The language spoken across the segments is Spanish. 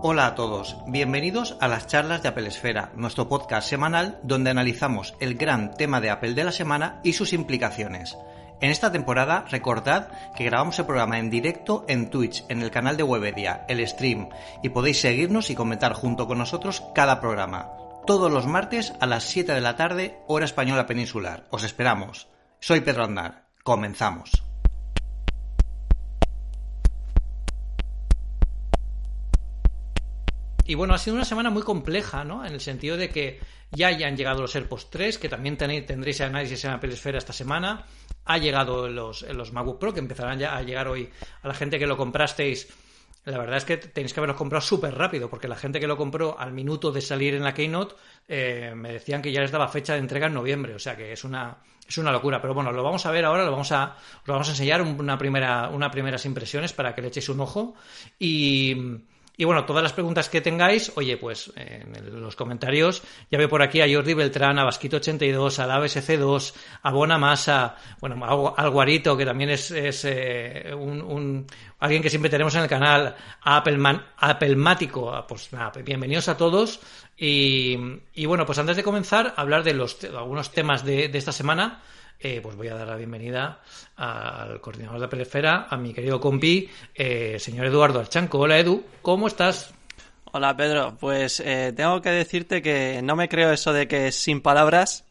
Hola a todos, bienvenidos a las charlas de Apple Esfera, nuestro podcast semanal donde analizamos el gran tema de Apple de la semana y sus implicaciones. En esta temporada recordad que grabamos el programa en directo en Twitch, en el canal de Webedia, el stream, y podéis seguirnos y comentar junto con nosotros cada programa. Todos los martes a las 7 de la tarde, hora española peninsular. Os esperamos. Soy Pedro Andar. Comenzamos. Y bueno, ha sido una semana muy compleja, ¿no? En el sentido de que ya han llegado los AirPods 3, que también tendréis análisis en Apple Esfera esta semana. Ha llegado los, los Pro, que empezarán ya a llegar hoy a la gente que lo comprasteis. La verdad es que tenéis que haberlos comprado súper rápido, porque la gente que lo compró al minuto de salir en la Keynote eh, me decían que ya les daba fecha de entrega en noviembre, o sea que es una, es una locura. Pero bueno, lo vamos a ver ahora, lo vamos a, lo vamos a enseñar una primera, unas primeras impresiones para que le echéis un ojo. Y y bueno, todas las preguntas que tengáis, oye, pues en los comentarios, ya veo por aquí a Jordi Beltrán, a Vasquito82, a la BSC2, a Bona Masa, bueno, al Guarito, que también es, eh, un, alguien que siempre tenemos en el canal, a Appleman, Applemático, pues nada, bienvenidos a todos. Y, y, bueno, pues antes de comenzar hablar de los algunos temas de, de esta semana, eh, pues voy a dar la bienvenida al coordinador de Pelefera, a mi querido compi, eh, señor Eduardo Archanco. Hola Edu, ¿cómo estás? Hola Pedro, pues eh, tengo que decirte que no me creo eso de que es sin palabras,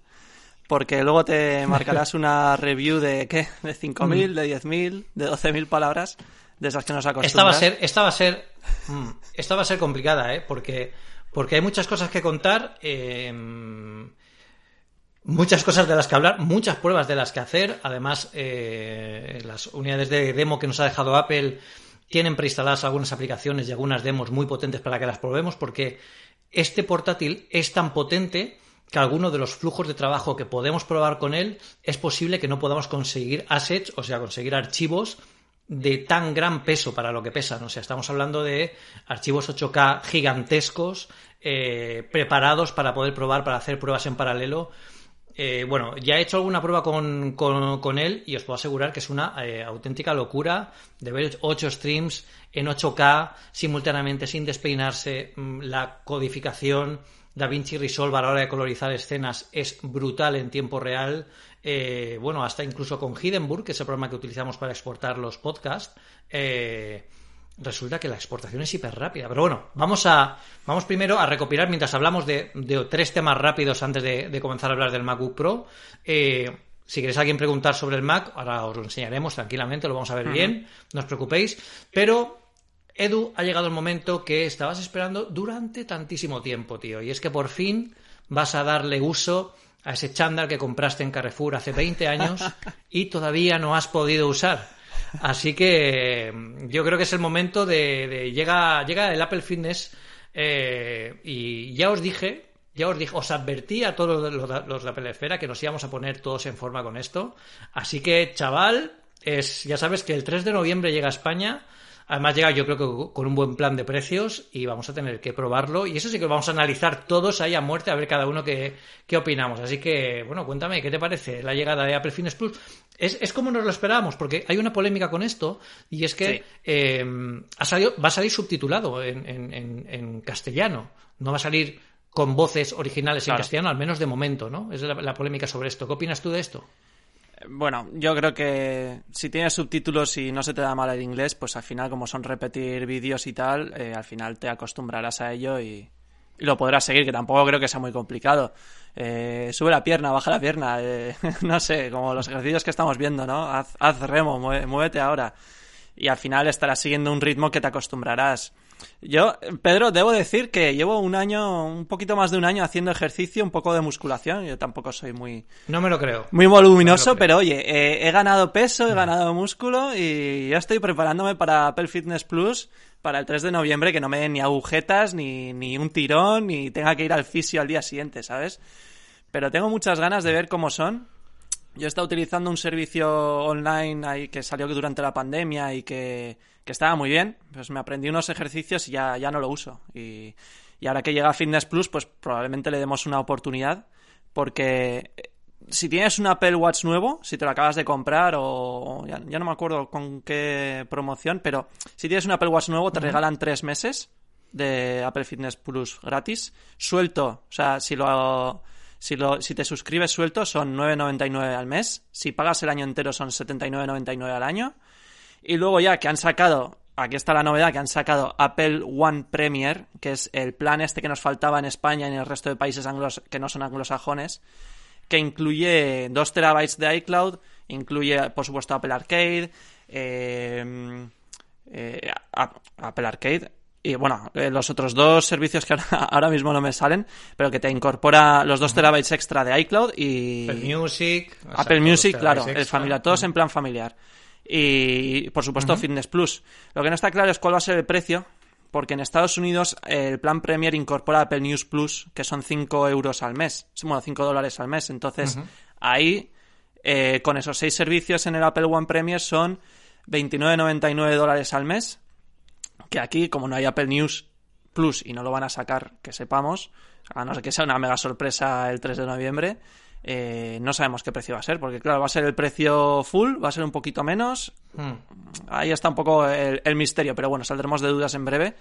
porque luego te marcarás una review de ¿qué? De 5.000, mm. de 10.000, de 12.000 palabras, de esas que nos acostumbras. Esta va a ser, esta va a ser, mm, esta va a ser complicada, ¿eh? Porque, porque hay muchas cosas que contar. Eh, muchas cosas de las que hablar, muchas pruebas de las que hacer. Además, eh, las unidades de demo que nos ha dejado Apple tienen preinstaladas algunas aplicaciones y algunas demos muy potentes para que las probemos, porque este portátil es tan potente que alguno de los flujos de trabajo que podemos probar con él es posible que no podamos conseguir assets, o sea, conseguir archivos de tan gran peso para lo que pesan. O sea, estamos hablando de archivos 8K gigantescos, eh, preparados para poder probar, para hacer pruebas en paralelo. Eh, bueno, ya he hecho alguna prueba con, con, él y os puedo asegurar que es una eh, auténtica locura de ver 8 streams en 8K simultáneamente sin despeinarse. Mm, la codificación DaVinci Resolve a la hora de colorizar escenas es brutal en tiempo real. Eh, bueno, hasta incluso con Hindenburg, que es el programa que utilizamos para exportar los podcasts resulta que la exportación es hiper rápida. Pero bueno, vamos a vamos primero a recopilar mientras hablamos de, tres temas rápidos antes de, comenzar a hablar del MacBook Pro. Eh, si queréis alguien preguntar sobre el Mac, ahora os lo enseñaremos tranquilamente, lo vamos a ver bien, no os preocupéis. Pero Edu, ha llegado el momento que estabas esperando durante tantísimo tiempo, tío. Y es que por fin vas a darle uso a ese chándal que compraste en Carrefour hace 20 años y todavía no has podido usar. Así que mm, yo creo que es el momento de, llega, llega el Apple Fitness eh, y ya os dije, ya os dije, os advertí a todos los, de Apple Esfera que nos íbamos a poner todos en forma con esto. Así que, chaval, es, ya sabes que el 3 de noviembre llega a España Además llega yo creo que con un buen plan de precios y vamos a tener que probarlo. Y eso sí que vamos a analizar todos ahí a muerte a ver cada uno qué, qué opinamos. Así que, bueno, cuéntame, ¿qué te parece la llegada de Apple Fitness Plus? Es, es como nos lo esperábamos, porque hay una polémica con esto y es que eh, ha salido, va a salir subtitulado en, castellano. No va a salir con voces originales en castellano, al menos de momento, ¿no? Es la polémica sobre esto. ¿Qué opinas tú de esto? Bueno, yo creo que si tienes subtítulos y no se te da mal el inglés, pues al final, como son repetir vídeos y tal, eh, al final te acostumbrarás a ello y, lo podrás seguir, que tampoco creo que sea muy complicado. Eh, sube la pierna, baja la pierna, eh, no sé, como los ejercicios que estamos viendo, ¿no? Haz, haz remo, muévete ahora. Y al final estarás siguiendo un ritmo que te acostumbrarás. Yo, Pedro, debo decir que llevo un año, un poquito más de un año haciendo ejercicio, un poco de musculación. Yo tampoco soy muy. No me lo creo. Muy voluminoso, pero oye, eh, he ganado peso, he ganado músculo y ya estoy preparándome para Apple Fitness Plus para el 3 de noviembre, que no me den ni agujetas, ni, ni un tirón, ni tenga que ir al fisio al día siguiente, ¿sabes? Pero tengo muchas ganas de ver cómo son. Yo he estado utilizando un servicio online ahí que salió durante la pandemia y que que estaba muy bien, pues me aprendí unos ejercicios y ya, ya no lo uso. Y, ahora que llega Fitness Plus, pues probablemente le demos una oportunidad, porque eh, si tienes un Apple Watch nuevo, si te lo acabas de comprar o ya, no me acuerdo con qué promoción, pero si tienes un Apple Watch nuevo te regalan tres meses de Apple Fitness Plus gratis. Suelto, o sea, si lo, si, lo, si te suscribes suelto son 9,99 al mes. Si pagas el año entero son 79,99 al año. Y luego ya que han sacado, aquí está la novedad, que han sacado Apple One Premier, que es el plan este que nos faltaba en España y en el resto de países anglos que no son anglosajones, que incluye 2 terabytes de iCloud, incluye por supuesto Apple Arcade, eh, eh, Apple Arcade, y bueno, eh, los otros dos servicios que ahora, mismo no me salen, pero que te incorpora los dos terabytes extra de iCloud y... Apple Music. Apple Music, claro, es familia, todos en plan familiar. Y, por supuesto, Fitness Plus. Lo que no está claro es cuál va a ser el precio, porque en Estados Unidos el plan Premier incorpora Apple News Plus, que son 5 euros al mes, bueno, 5 dólares al mes. Entonces, ahí, eh, con esos seis servicios en el Apple One Premier son 29,99 dólares al mes que aquí, como no hay Apple News Plus y no lo van a sacar, que sepamos, a no ser que sea una mega sorpresa el 3 de noviembre, eh, no sabemos qué precio va a ser, porque claro, va a ser el precio full, va a ser un poquito menos. Hmm. Ahí está un poco el, misterio, pero bueno, saldremos de dudas en breve.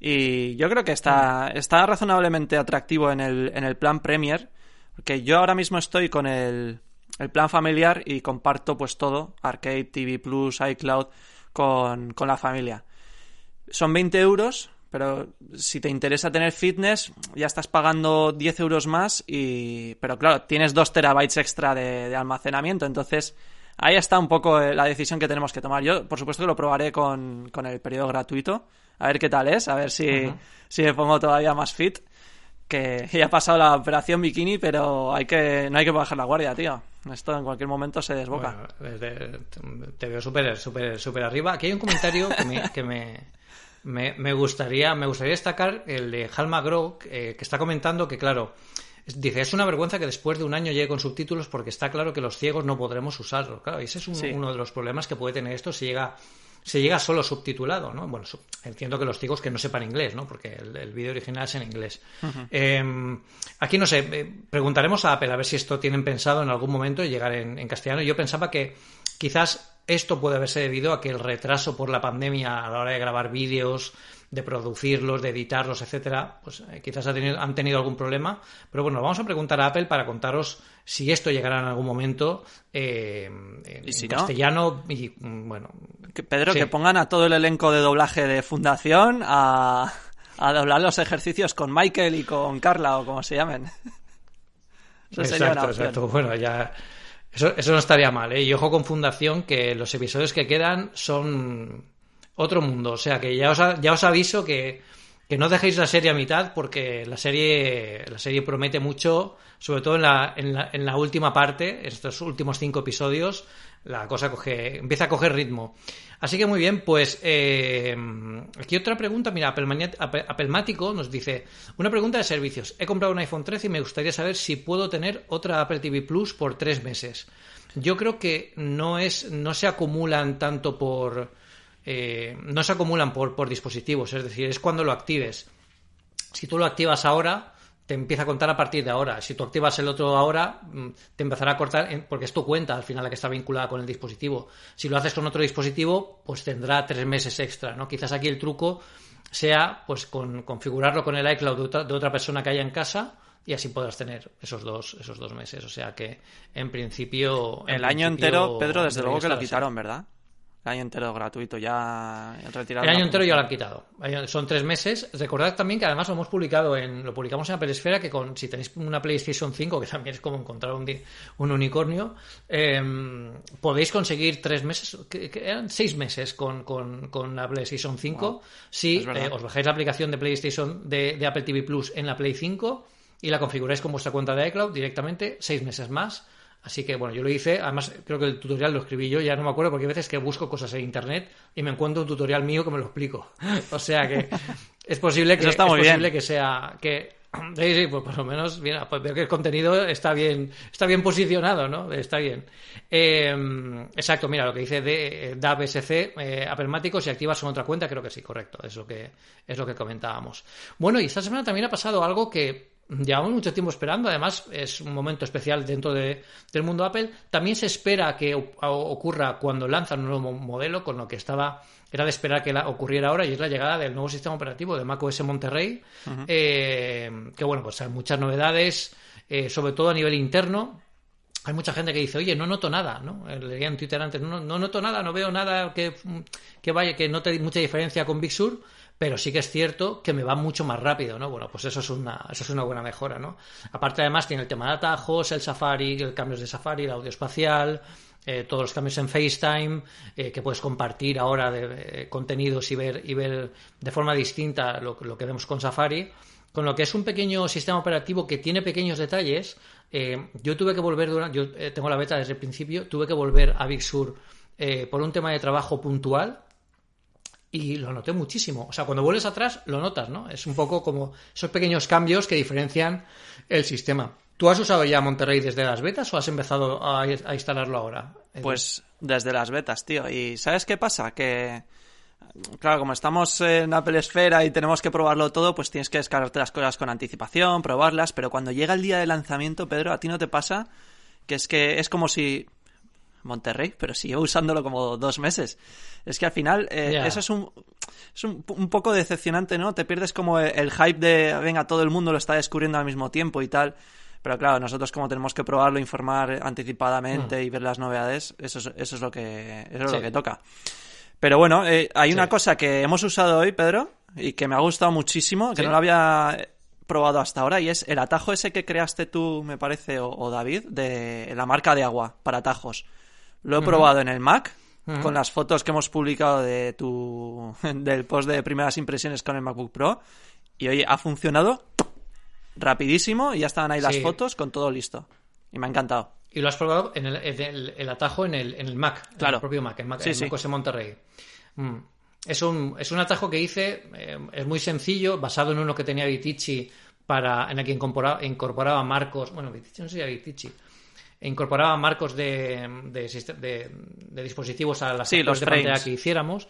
Y yo creo que está, está razonablemente atractivo en el, en el plan Premier, porque yo ahora mismo estoy con el, el plan familiar y comparto pues todo, Arcade, TV Plus, iCloud, con, con la familia son 20 euros, pero si te interesa tener fitness, ya estás pagando 10 euros más, y pero claro, tienes 2 terabytes extra de, almacenamiento, entonces ahí está un poco eh, la decisión que tenemos que tomar. Yo, por supuesto, que lo probaré con, el periodo gratuito, a ver qué tal es, a ver si, si me pongo todavía más fit. Que ya ha pasado la operación bikini, pero hay que, no hay que bajar la guardia, tío. Esto en cualquier momento se desboca. te, veo súper súper súper arriba. Aquí hay un comentario que me me, gustaría, me gustaría destacar el de Halma Grow, eh, que está comentando que, claro, dice, es una vergüenza que después de un año llegue con subtítulos porque está claro que los ciegos no podremos usarlo. Claro, ese es uno de los problemas que puede tener esto si llega se llega solo subtitulado, ¿no? Bueno, entiendo que los ciegos que no sepan inglés, ¿no? Porque el, vídeo original es en inglés. Em, aquí, no sé, eh, preguntaremos a Apple a ver si esto tienen pensado en algún momento llegar en castellano. Yo pensaba que quizás esto puede haberse debido a que el retraso por la pandemia a la hora de grabar vídeos, de producirlos, de editarlos, etcétera, pues eh, quizás han tenido algún problema. Pero bueno, vamos a preguntar a Apple para contaros si esto llegará en algún momento eh, en, castellano y mm, bueno. Pedro, que pongan a todo el elenco de doblaje de Fundación a, a doblar los ejercicios con Michael y con Carla o como se llamen. exacto, exacto. Bueno, ya eso, eso no estaría mal, ¿eh? Y ojo con Fundación, que los episodios que quedan son otro mundo. O sea que ya os, ya os aviso que, que no dejéis la serie a mitad, porque la serie, la serie promete mucho, sobre todo en la, en la, en la última parte, estos últimos cinco episodios, la cosa coge, empieza a coger ritmo. Así que muy bien, pues eh, aquí otra pregunta, mira, Apelmático nos dice, una pregunta de servicios. He comprado un iPhone 13 y me gustaría saber si puedo tener otra Apple TV Plus por tres meses. Yo creo que no es, no se acumulan tanto por, eh, no se acumulan por dispositivos, es decir, es cuando lo actives. Si tú lo activas ahora, te empieza a contar a partir de ahora. Si tú activas el otro ahora, mm, te empezará a cortar porque es tu cuenta al final la que está vinculada con el dispositivo. Si lo haces con otro dispositivo, pues tendrá tres meses extra, ¿no? Quizás aquí el truco sea pues con configurarlo con el iCloud de otra, persona que haya en casa y así podrás tener esos dos esos dos meses. O sea que en principio el año entero, Pedro, desde luego que lo quitaron, ¿verdad? El año entero gratuito, ya retirado. El año entero ya lo han quitado. Son tres meses. Recordad también que además lo hemos publicado en, lo publicamos en Apple Esfera, que con, si tenéis una PlayStation 5, que también es como encontrar un, un unicornio, em, podéis conseguir tres meses, que, eran seis meses con, con, la PlayStation 5. Si eh, os bajáis la aplicación de PlayStation de, de Apple TV Plus en la Play 5 y la configuráis con vuestra cuenta de iCloud directamente, seis meses más Así que bueno, yo lo hice, además creo que el tutorial lo escribí yo, ya no me acuerdo porque hay veces que busco cosas en internet y me encuentro un tutorial mío que me lo explico. o sea que es posible que, está muy es posible que sea que sí, sí, pues por lo menos mira, pues veo que el contenido está bien, está bien posicionado, ¿no? Está bien. Em, exacto, mira, lo que dice de DABSC, eh, Apelmático, si activas en otra cuenta, creo que sí, correcto, es lo que, es lo que comentábamos. Bueno, y esta semana también ha pasado algo que llevamos mucho tiempo esperando. Además, es un momento especial dentro de, del mundo Apple. También se espera que ocurra cuando lanzan un nuevo modelo, con lo que estaba era de esperar que la, ocurriera ahora y es la llegada del nuevo sistema operativo de macOS Monterrey, eh, que bueno, pues hay muchas novedades, eh, sobre todo a nivel interno. Hay mucha gente que dice, oye, no noto nada, ¿no? Eh, leía en Twitter antes, no, no noto nada, no veo nada que, que vaya, que note mucha diferencia con Big Sur, pero sí que es cierto que me va mucho más rápido, ¿no? Bueno, pues eso es una, eso es una buena mejora, ¿no? Aparte, además, tiene el tema de atajos, el Safari, el cambios de Safari, el audio espacial, eh, todos los cambios en FaceTime, eh, que puedes compartir ahora de, contenidos y ver, y ver de forma distinta lo, que vemos con Safari. Con lo que es un pequeño sistema operativo que tiene pequeños detalles. Eh, yo tuve que volver, durante, yo tengo la beta desde el principio, tuve que volver a Big Sur por un tema de trabajo puntual y lo noté muchísimo. O sea, cuando vuelves atrás lo notas, ¿no? Es un poco como esos pequeños cambios que diferencian el sistema. ¿Tú has usado ya Monterrey desde las betas o has empezado a, instalarlo ahora? Pues desde las betas, tío. ¿Y sabes qué pasa? Que, claro, como estamos en Apple Esfera y tenemos que probarlo todo, pues tienes que descargarte las cosas con anticipación, probarlas, pero cuando llega el día de lanzamiento, Pedro, ¿a ti no te pasa? Que es que es como si... Monterrey, pero si llevo usándolo como dos meses. Es que al final eh, eso es un, es un, poco decepcionante, ¿no? Te pierdes como el hype de, venga, todo el mundo lo está descubriendo al mismo tiempo y tal. Pero claro, nosotros como tenemos que probarlo, informar anticipadamente mm. y ver las novedades, eso es, eso es lo que eso es lo que toca. Pero bueno, eh, hay una cosa que hemos usado hoy, Pedro, y que me ha gustado muchísimo, que no lo había probado hasta ahora, y es el atajo ese que creaste tú, me parece, o, David, de la marca de agua para atajos. Lo he probado en el Mac, con las fotos que hemos publicado de tu del post de primeras impresiones con el MacBook Pro, y oye, ha funcionado rapidísimo y ya estaban ahí las fotos con todo listo. Y me ha encantado. Y lo has probado en el, atajo en el, en el Mac, claro. en el propio Mac, en Mac, en Monterrey. Mm. Es, un, es un atajo que hice, eh, es muy sencillo, basado en uno que tenía Vitici para, en el que incorporaba, incorporaba marcos, bueno, Vitici no si Vitici, incorporaba marcos de, de, de, dispositivos a las sí, los de pantalla que hiciéramos.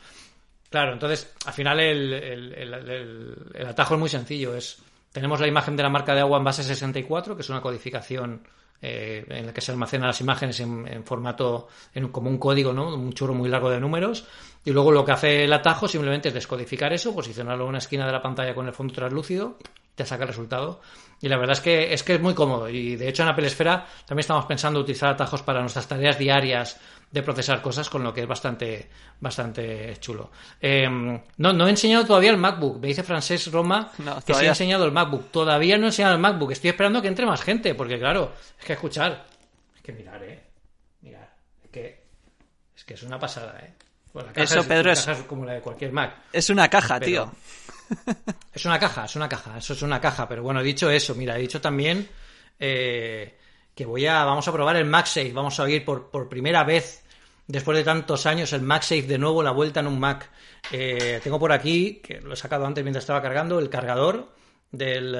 Claro, entonces, al final el, el, atajo es muy sencillo, es tenemos la imagen de la marca de agua en base 64, que es una codificación eh, en la que se almacenan las imágenes en, formato, en, como un código, ¿no? Un churro muy largo de números. Y luego lo que hace el atajo simplemente es descodificar eso, posicionarlo en una esquina de la pantalla con el fondo translúcido, te saca el resultado. Y la verdad es que es que es muy cómodo. Y de hecho en Apple Esfera también estamos pensando utilizar atajos para nuestras tareas diarias de procesar cosas, con lo que es bastante, bastante chulo. Em, no, no he enseñado todavía el MacBook. Me dice Francés Roma que sí he enseñado el MacBook. Todavía no he enseñado el MacBook. Estoy esperando que entre más gente, porque claro, es que escuchar. Es que mirar, eh. Mirar. Es que es, que es una pasada, eh. Eso, Pedro, es, como la de cualquier Mac. Es una caja, tío. Es una caja, es una caja. Eso es una caja. Pero bueno, he dicho eso. Mira, he dicho también eh, que voy a. Vamos a probar el MagSafe. Vamos a oír por, por primera vez después de tantos años, el MagSafe de nuevo, la vuelta en un Mac. Eh, tengo por aquí, que lo he sacado antes mientras estaba cargando, el cargador del,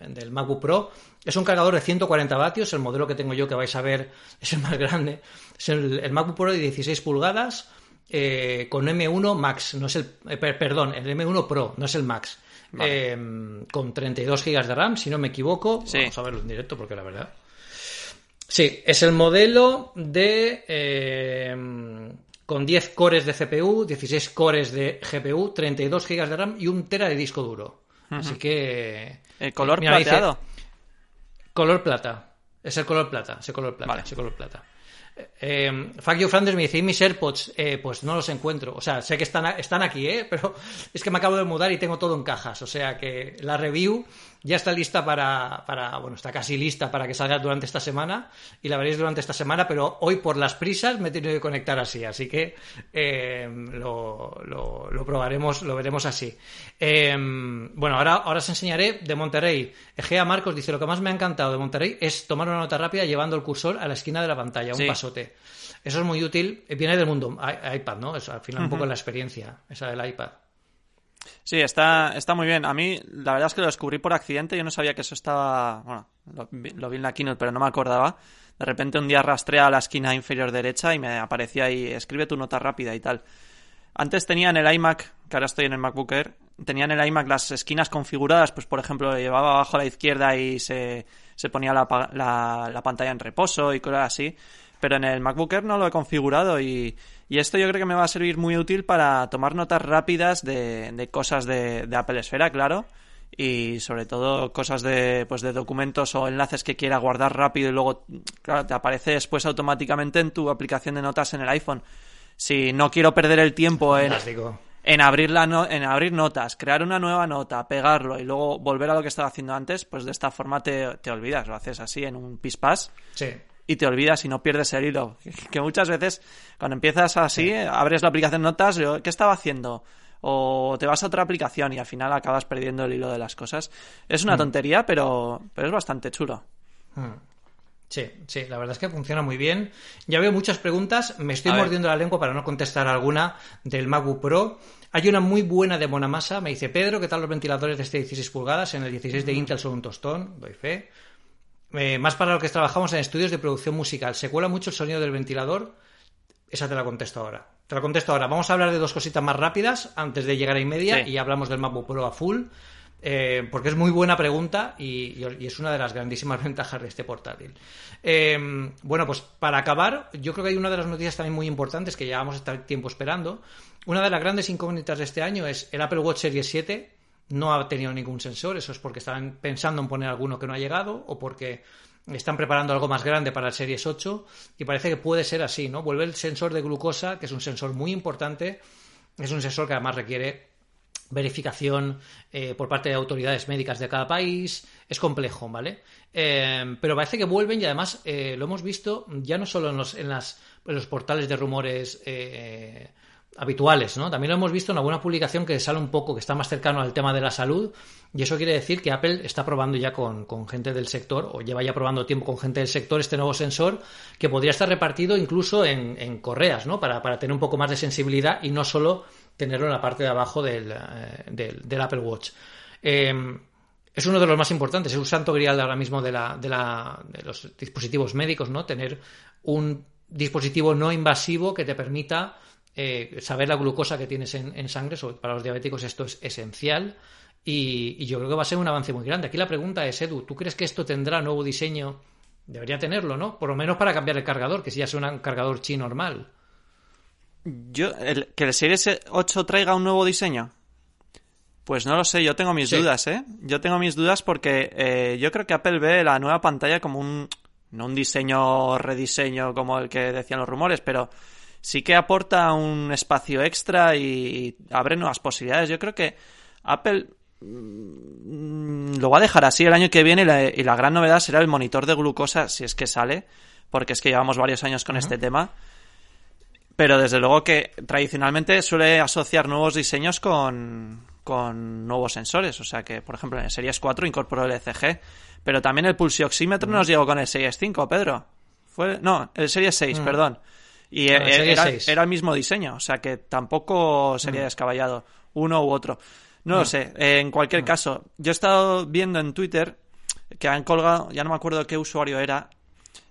del, MacBook Pro. Es un cargador de 140 vatios, el modelo que tengo yo que vais a ver es el más grande. Es el, MacBook Pro de 16 pulgadas eh, con M1 Max, no es el, eh, perdón, el M1 Pro, no es el Max. Em, con 32 GB de RAM, si no me equivoco. Vamos a verlo en directo porque la verdad Sí, es el modelo de eh, con 10 cores de CPU, 16 cores de GPU, 32 GB de RAM y un tera de disco duro. Así que el color plateado. color plata. Es el color plata, ese color plata, ese color plata. Eh, Fuck Flanders me dice, ¿y mis AirPods? Eh, pues no los encuentro. O sea, sé que están, están aquí, ¿eh? Pero es que me acabo de mudar y tengo todo en cajas. O sea que la review ya está lista para, para, bueno, está casi lista para que salga durante esta semana y la veréis durante esta semana, pero hoy por las prisas me he tenido que conectar así, así que eh, lo, lo, probaremos, lo veremos así. Eh, bueno, ahora, ahora os enseñaré de Monterrey. Egea Marcos dice, lo que más me ha encantado de Monterrey es tomar una nota rápida llevando el cursor a la esquina de la pantalla, un pasote. Eso es muy útil, viene del mundo iPad, ¿no? Es al final un poco la experiencia, esa del iPad. Sí, está, está muy bien. A mí, la verdad es que lo descubrí por accidente. Yo no sabía que eso estaba. Bueno, lo, vi en la keynote, pero no me acordaba. De repente, un día rastreé a la esquina inferior derecha y me aparecía ahí, escribe tu nota rápida y tal. Antes tenía en el iMac, que ahora estoy en el MacBook Air, tenían en el iMac las esquinas configuradas, pues por ejemplo, llevaba abajo a la izquierda y se, se ponía la, la, la, pantalla en reposo y cosas así. Pero en el MacBook Air no lo he configurado y, y, esto yo creo que me va a servir muy útil para tomar notas rápidas de, de cosas de, de Apple Esfera, claro y sobre todo cosas de, pues de documentos o enlaces que quiera guardar rápido y luego, claro, te aparece después automáticamente en tu aplicación de notas en el iPhone. Si no quiero perder el tiempo en, en, abrir, la en abrir notas, crear una nueva nota, pegarlo y luego volver a lo que estaba haciendo antes, pues de esta forma te, te olvidas, lo haces así en un pispás. Sí y te olvidas y no pierdes el hilo. Que muchas veces cuando empiezas así, abres la aplicación Notas, ¿qué estaba haciendo? o te vas a otra aplicación y al final acabas perdiendo el hilo de las cosas. Es una mm. tontería, pero, pero es bastante chulo. Mm. Sí, sí, la verdad es que funciona muy bien. Ya veo muchas preguntas, me estoy mordiendo la lengua para no contestar alguna del MacBook Pro. Hay una muy buena de Monamasa, me dice Pedro, ¿qué tal los ventiladores de este 16 pulgadas? En el 16 de Intel son un tostón, doy fe. Eh, más para lo que trabajamos en estudios de producción musical. ¿Se cuela mucho el sonido del ventilador? Esa te la contesto ahora. Te la contesto ahora. Vamos a hablar de dos cositas más rápidas antes de llegar a y media y hablamos del MacBook Pro a full. Eh, porque es muy buena pregunta y, es una de las grandísimas ventajas de este portátil. Eh, bueno, pues para acabar, yo creo que hay una de las noticias también muy importantes que llevamos este tiempo esperando. Una de las grandes incógnitas de este año es el Apple Watch Series 7 no ha tenido ningún sensor, eso es porque estaban pensando en poner alguno que no ha llegado o porque están preparando algo más grande para el Series 8 y parece que puede ser así, ¿no? Vuelve el sensor de glucosa, que es un sensor muy importante, es un sensor que además requiere verificación eh, por parte de autoridades médicas de cada país, es complejo, ¿vale? Eh, pero parece que vuelven y además eh, lo hemos visto ya no solo en los, en las, en los portales de rumores habituales, ¿no? También lo hemos visto en alguna publicación que sale un poco, que está más cercano al tema de la salud, y eso quiere decir que Apple está probando ya con, gente del sector, o lleva ya probando tiempo con gente del sector, este nuevo sensor, que podría estar repartido incluso en, correas, ¿no? Para, tener un poco más de sensibilidad y no solo tenerlo en la parte de abajo del, eh, Apple Watch. Em, es uno de los más importantes, es un santo grial ahora mismo de, la, de, la, de los dispositivos médicos, ¿no? Tener un dispositivo no invasivo que te permita eh, saber la glucosa que tienes en, sangre, para los diabéticos esto es esencial y, yo creo que va a ser un avance muy grande. Aquí la pregunta es, Edu, ¿tú crees que esto tendrá nuevo diseño? Debería tenerlo, ¿no? Por lo menos para cambiar el cargador, que si ya sea un cargador chi normal. Yo, ¿Que el Series 8 traiga un nuevo diseño? Pues no lo sé, yo tengo mis dudas, ¿eh? Yo tengo mis dudas porque eh, yo creo que Apple ve la nueva pantalla como un... No un diseño, rediseño como el que decían los rumores, pero sí que aporta un espacio extra y abre nuevas posibilidades. Yo creo que Apple mm, lo va a dejar así el año que viene y la, gran novedad será el monitor de glucosa si es que sale, porque es que llevamos varios años con este tema. Pero desde luego que tradicionalmente suele asociar nuevos diseños con, con nuevos sensores. O sea que, por ejemplo, en el Series 4 incorporó el ECG. Pero también el pulsioxímetro nos llegó con el Series 5, Pedro. Fue, no, el Series 6, perdón. Y era, el mismo diseño, o sea que tampoco sería descabellado uno u otro. No lo sé, en cualquier caso, yo he estado viendo en Twitter que han colgado, ya no me acuerdo qué usuario era,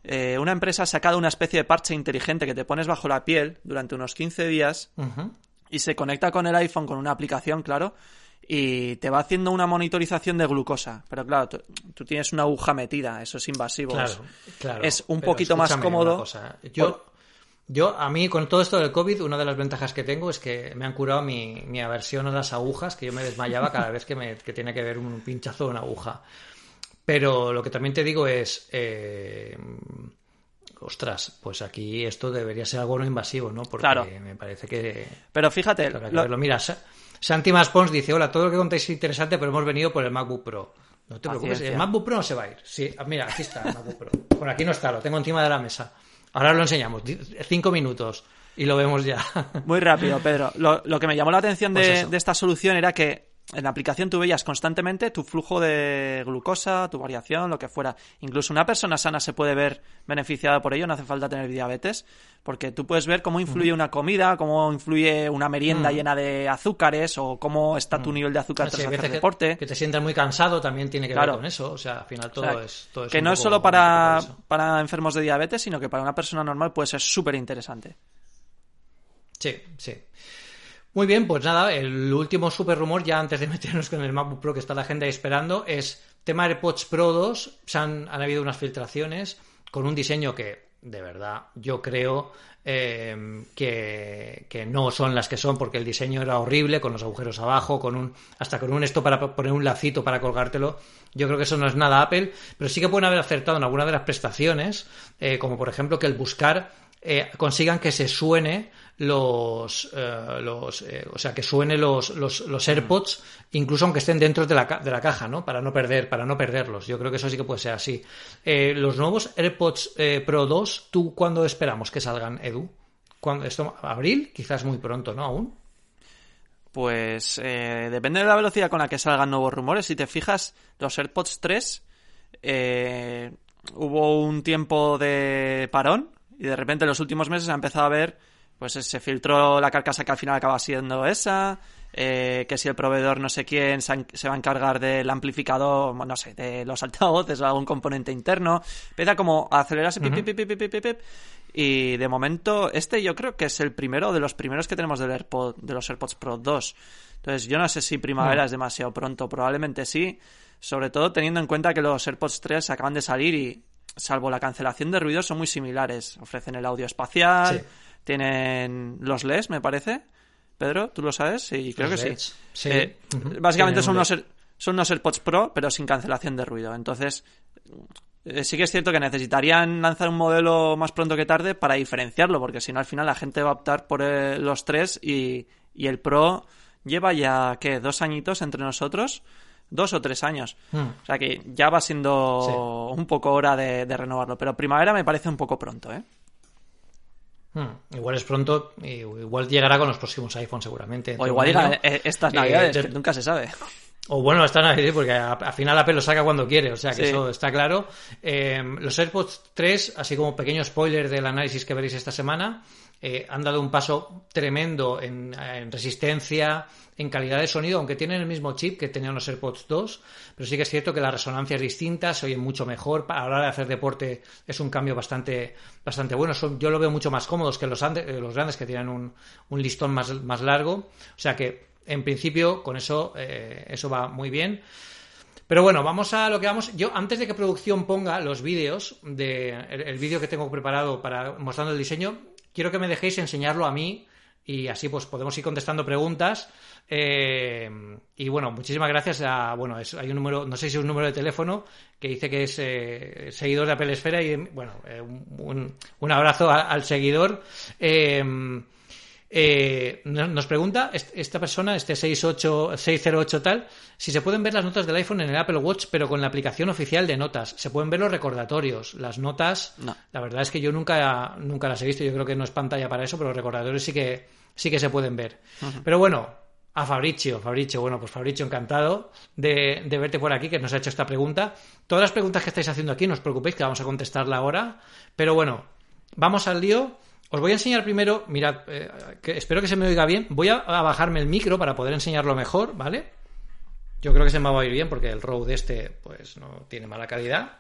eh, una empresa ha sacado una especie de parche inteligente que te pones bajo la piel durante unos 15 días y se conecta con el iPhone con una aplicación, claro, y te va haciendo una monitorización de glucosa. Pero claro, tú, tienes una aguja metida, eso es invasivo. Claro, claro. Es un poquito más cómodo. Yo, yo, a mí, con todo esto del COVID, una de las ventajas que tengo es que me han curado mi, mi aversión a las agujas, que yo me desmayaba cada vez que, me, que tiene que ver un pinchazo de una aguja. Pero lo que también te digo es, eh, ostras, pues aquí esto debería ser algo no invasivo, ¿no? Porque me parece que... Pero fíjate... lo... lo mira, Santi Maspons dice, hola, todo lo que contáis es interesante, pero hemos venido por el MacBook Pro. No te preocupes, el MacBook Pro no se va a ir. Sí, mira, aquí está el MacBook Pro. Por aquí no está, lo tengo encima de la mesa. Ahora lo enseñamos, cinco minutos y lo vemos ya. Muy rápido, Pedro. Lo, que me llamó la atención de, pues de, esta solución era que en la aplicación tú veías constantemente tu flujo de glucosa, tu variación, lo que fuera. Incluso una persona sana se puede ver beneficiada por ello, no hace falta tener diabetes, porque tú puedes ver cómo influye una comida, cómo influye una merienda mm. llena de azúcares o cómo está tu mm. nivel de azúcar tras hacer deporte. Que te sientas muy cansado también tiene que ver con eso, o sea, al final todo es... Todo que no es solo para, para enfermos de diabetes, sino que para una persona normal puede ser súper interesante. Sí, sí. Muy bien, pues nada, el último super rumor, ya antes de meternos con el MacBook Pro que está la gente esperando, es tema AirPods Pro 2. Se han, han habido unas filtraciones con un diseño que, de verdad, yo creo eh, que, que, no son las que son porque el diseño era horrible, con los agujeros abajo, con un hasta con un esto para poner un lacito para colgártelo. Yo creo que eso no es nada Apple, pero sí que pueden haber acertado en alguna de las prestaciones, eh, como por ejemplo que el buscar eh, consigan que se suene los, eh, los eh, o sea, que suene los, los, los, AirPods, incluso aunque estén dentro de la, de la caja, ¿no? Para no perder, para no perderlos. Yo creo que eso sí que puede ser así. Eh, los nuevos AirPods Pro 2, ¿tú cuándo esperamos que salgan, Edu? ¿Cuándo, esto, ¿Abril? Quizás muy pronto, ¿no? Aún. Pues depende de la velocidad con la que salgan nuevos rumores. Si te fijas, los AirPods 3 eh, hubo un tiempo de parón y de repente en los últimos meses ha empezado a ver pues se filtró la carcasa que al final acaba siendo esa, eh, que si el proveedor no sé quién se, va a encargar del amplificador, no sé, de los altavoces o algún componente interno, empieza como a acelerarse, pip, pip, pip, pip, pip, y de momento este yo creo que es el primero de los primeros que tenemos del AirPod, de los AirPods Pro 2. Entonces yo no sé si primavera es demasiado pronto, probablemente sí, sobre todo teniendo en cuenta que los AirPods 3 acaban de salir y salvo la cancelación de ruidos son muy similares, ofrecen el audio espacial. Sí tienen los LEDs, me parece. Pedro, ¿tú lo sabes? Sí, creo los que LEDs. sí. sí. Eh, Uh -huh. Básicamente son unos, son unos AirPods Pro, pero sin cancelación de ruido. Entonces, eh, sí que es cierto que necesitarían lanzar un modelo más pronto que tarde para diferenciarlo, porque si no, al final la gente va a optar por eh, los tres y, y, el Pro lleva ya, ¿qué? ¿Dos añitos entre nosotros? Dos o tres años. Hmm. O sea que ya va siendo Sí. un poco hora de, de renovarlo. Pero primavera me parece un poco pronto, ¿eh? Hmm, Igual es pronto, igual llegará con los próximos iPhones seguramente. O igual llega eh, estas Eh, navidades, de- que nunca se sabe. O bueno, está Navidad, porque al final Apple lo saca cuando quiere, o sea que Sí. eso está claro. Eh, los AirPods 3, así como pequeño spoiler del análisis que veréis esta semana, eh, han dado un paso tremendo en, en resistencia, en calidad de sonido, aunque tienen el mismo chip que tenían los AirPods 2, pero sí que es cierto que la resonancia es distinta, se oyen mucho mejor, a la hora de hacer deporte es un cambio bastante, bastante bueno, Son- yo lo veo mucho más cómodos que los, ande- eh, los grandes que tienen un, un listón más, más largo, o sea que en principio con eso, eh, eso va muy bien. Pero bueno, vamos a lo que vamos. Yo, antes de que producción ponga los vídeos, de, el, vídeo que tengo preparado para mostrando el diseño, quiero que me dejéis enseñarlo a mí y así pues podemos ir contestando preguntas. Eh, y bueno, muchísimas gracias a, bueno, es- hay un número, no sé si es un número de teléfono que dice que es eh, seguidor de Apple Esfera y bueno, eh, un, un abrazo al seguidor. Eh, no- nos pregunta est- esta persona, este 68, 608 tal, si se pueden ver las notas del iPhone en el Apple Watch, pero con la aplicación oficial de notas. Se pueden ver los recordatorios. Las notas, No. la verdad es que yo nunca, nunca las he visto. Yo creo que no es pantalla para eso, pero los recordatorios sí que, sí que se pueden ver. Pero bueno, a Fabricio, Fabricio, bueno, pues Fabricio, encantado de, de verte por aquí, que nos ha hecho esta pregunta. Todas las preguntas que estáis haciendo aquí, no os preocupéis, que vamos a contestarla ahora. Pero bueno, vamos al lío. Os voy a enseñar primero, mirad, eh, que espero que se me oiga bien. Voy a, bajarme el micro para poder enseñarlo mejor, ¿vale? Yo creo que se me va a oír bien porque el Rode este, pues no tiene mala calidad.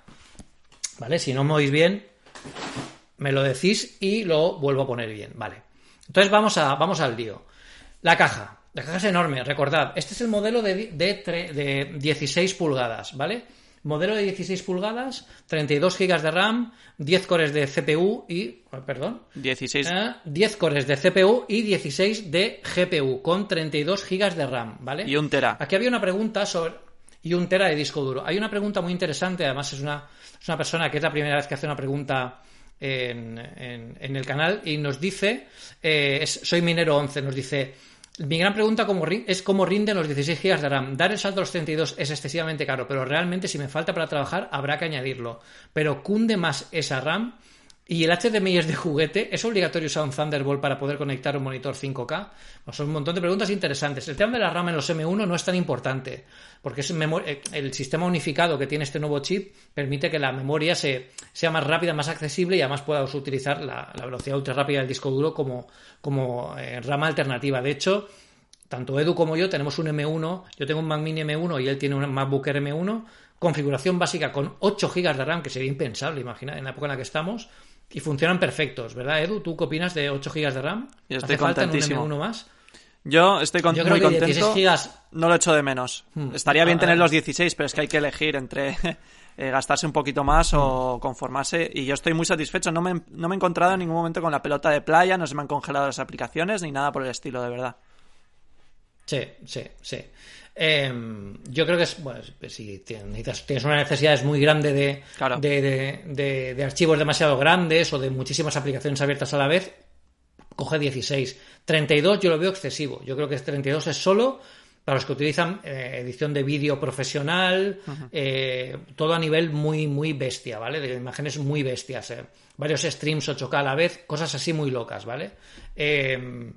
¿Vale? Si no me oís bien, me lo decís y lo vuelvo a poner bien, ¿vale? Entonces vamos, a, vamos al lío. La caja. La caja es enorme, recordad. Este es el modelo de, de, de 16 pulgadas, ¿vale? Modelo de 16 pulgadas, 32 GB de RAM, 10 cores de CPU y... oh, Perdón. 16. Eh, 10 cores de CPU y 16 de GPU con 32 GB de RAM, ¿vale? Y un tera. Aquí había una pregunta sobre. Y un tera de disco duro. Hay una pregunta muy interesante, además es una, es una persona que es la primera vez que hace una pregunta en, en- en el canal y nos dice, eh, es- soy minero 11, nos dice, mi gran pregunta es cómo rinden los 16 GB de RAM. Dar el salto a los 32 es excesivamente caro, pero realmente si me falta para trabajar habrá que añadirlo. Pero cunde más esa RAM y el HDMI es de juguete. ¿Es obligatorio usar un Thunderbolt para poder conectar un monitor 5K? Pues son un montón de preguntas interesantes. El tema de la RAM en los M1 no es tan importante, porque es eh, el sistema unificado que tiene este nuevo chip permite que la memoria se, sea más rápida, más accesible y además puedas utilizar la, velocidad ultra rápida del disco duro como, como eh, rama alternativa. De hecho, tanto Edu como yo tenemos un M1, yo tengo un Mac Mini M1 y él tiene un MacBook Air M1, configuración básica con 8 GB de RAM, que sería impensable, imagina, en la época en la que estamos, y funcionan perfectos, ¿verdad, Edu? ¿Tú qué opinas de 8 GB de RAM? Yo estoy ¿Hace falta en un contentísimo. M1 más? Yo estoy con- Yo muy contento. 16 gigas No lo echo de menos. Hmm. Estaría bien Ah, tener los 16, pero es que hay que elegir entre eh, gastarse un poquito más o conformarse. Y yo estoy muy satisfecho. No me, no me he encontrado en ningún momento con la pelota de playa, no se me han congelado las aplicaciones ni nada por el estilo, de verdad. Sí, sí, sí. Eh, yo creo que es, bueno, si tienes, tienes una necesidad muy grande de, Claro. de, de- de- de archivos demasiado grandes o de muchísimas aplicaciones abiertas a la vez, coge 16. 32 yo lo veo excesivo. Yo creo que 32 es solo para los que utilizan eh, edición de vídeo profesional, eh, todo a nivel muy, muy bestia, ¿vale? De imágenes muy bestias. eh. Varios streams 8K a la vez, cosas así muy locas, ¿vale? Eh,